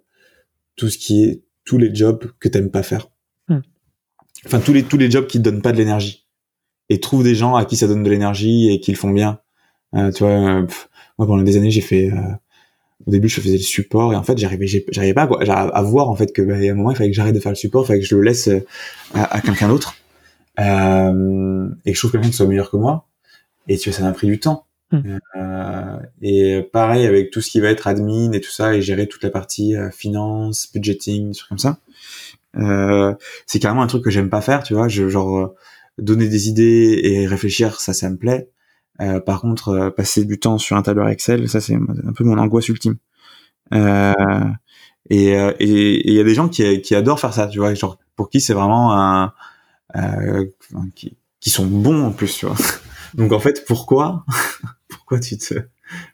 tout ce qui est tous les jobs que t'aimes pas faire. Mm. Enfin tous les tous les jobs qui te donnent pas de l'énergie et trouve des gens à qui ça donne de l'énergie et qui le font bien. Euh, tu vois, euh, moi pendant des années j'ai fait, euh, au début je faisais le support et en fait j'arrivais, j'arrivais pas à, à, voir en fait que bah, à un moment il fallait que j'arrête de faire le support, il fallait que je le laisse euh, à, à quelqu'un d'autre euh, et que je trouve quelqu'un qui soit meilleur que moi. Et tu vois, ça m'a pris du temps. Mmh. et pareil avec tout ce qui va être admin et tout ça et gérer toute la partie finance, budgeting, trucs comme ça. c'est carrément un truc que j'aime pas faire, tu vois. Je, genre donner des idées et réfléchir, ça, ça me plaît. Euh, par contre, euh, passer du temps sur un tableur Excel, ça c'est un peu mon angoisse ultime. Euh, et il y a des gens qui, qui adorent faire ça, tu vois, genre pour qui c'est vraiment un qui, qui sont bons en plus, tu vois. Donc en fait, pourquoi pourquoi tu te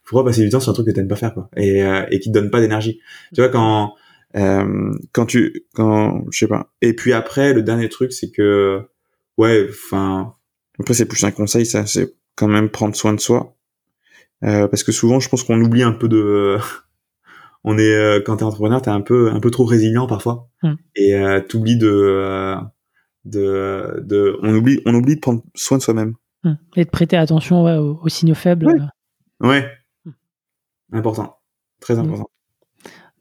pourquoi passer du temps sur un truc que t'aimes pas faire quoi et et qui te donne pas d'énergie. Tu vois quand quand tu quand je sais pas. Et puis après, le dernier truc, c'est que ouais, enfin, après c'est plus un conseil, ça, c'est quand même prendre soin de soi, euh, parce que souvent, je pense qu'on oublie un peu de, on est euh, quand t'es entrepreneur, t'es un peu un peu trop résilient parfois, mm. et euh, t'oublies de, euh, de, de, on oublie, on oublie de prendre soin de soi-même. Et de prêter attention ouais, aux, signaux faibles. Ouais. ouais. Mm. Important, très important.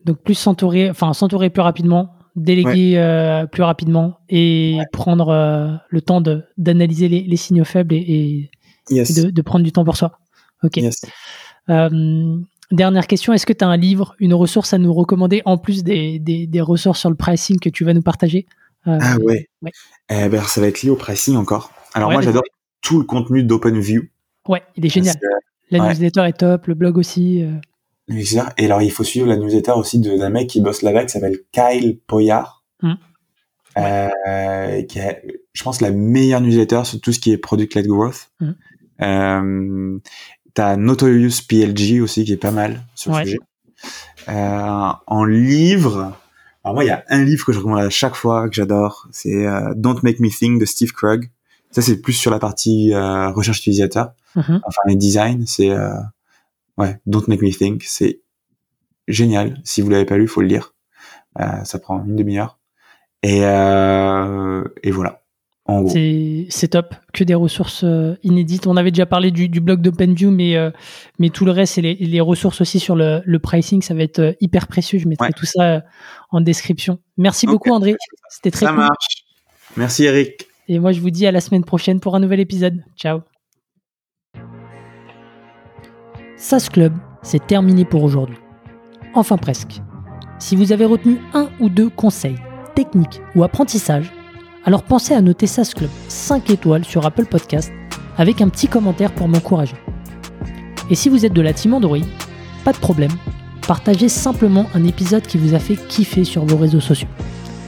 Donc plus s'entourer, enfin s'entourer plus rapidement, déléguer euh, plus rapidement et prendre euh, le temps d'analyser les, les, signaux faibles et, et, de, de, prendre du temps pour soi. Ok. Euh, dernière question, est-ce que tu as un livre, une ressource à nous recommander en plus des, des, des ressources sur le pricing que tu vas nous partager? Ah ouais. ouais. Eh ben, ça va être lié au pricing encore. Alors moi j'adore tout le contenu d'OpenView. Ouais, il est génial. La newsletter est top, le blog aussi. Et alors, il faut suivre la newsletter aussi d'un mec qui bosse là-bas, qui s'appelle Kyle Poyard, mm. euh, qui est, je pense, la meilleure newsletter sur tout ce qui est product-led growth. Mm. Euh, T'as Notorious PLG aussi, qui est pas mal sur le sujet. Euh, en livre, Alors moi, il y a un livre que je recommande à chaque fois que j'adore, c'est euh, Don't Make Me Think de Steve Krug. Ça, c'est plus sur la partie euh, recherche utilisateur, mm-hmm. enfin et design. C'est euh, ouais, Don't Make Me Think. C'est génial. Si vous l'avez pas lu, il faut le lire. ça prend une demi-heure. Et, et voilà. C'est top, que des ressources euh, inédites. On avait déjà parlé du, du blog d'OpenView, mais, euh, mais tout le reste et les, les, ressources aussi sur le, le, pricing, ça va être euh, hyper précieux. Je mettrai tout ça en description. Merci beaucoup André, c'était très ça marche. Merci Eric. Et moi je vous dis à la semaine prochaine pour un nouvel épisode. Ciao. SAS Club, c'est terminé pour aujourd'hui. Enfin presque. Si vous avez retenu un ou deux conseils, techniques ou apprentissages, alors pensez à noter SAS Club 5 étoiles sur Apple Podcast avec un petit commentaire pour m'encourager. Et si vous êtes de la team Android, pas de problème, partagez simplement un épisode qui vous a fait kiffer sur vos réseaux sociaux.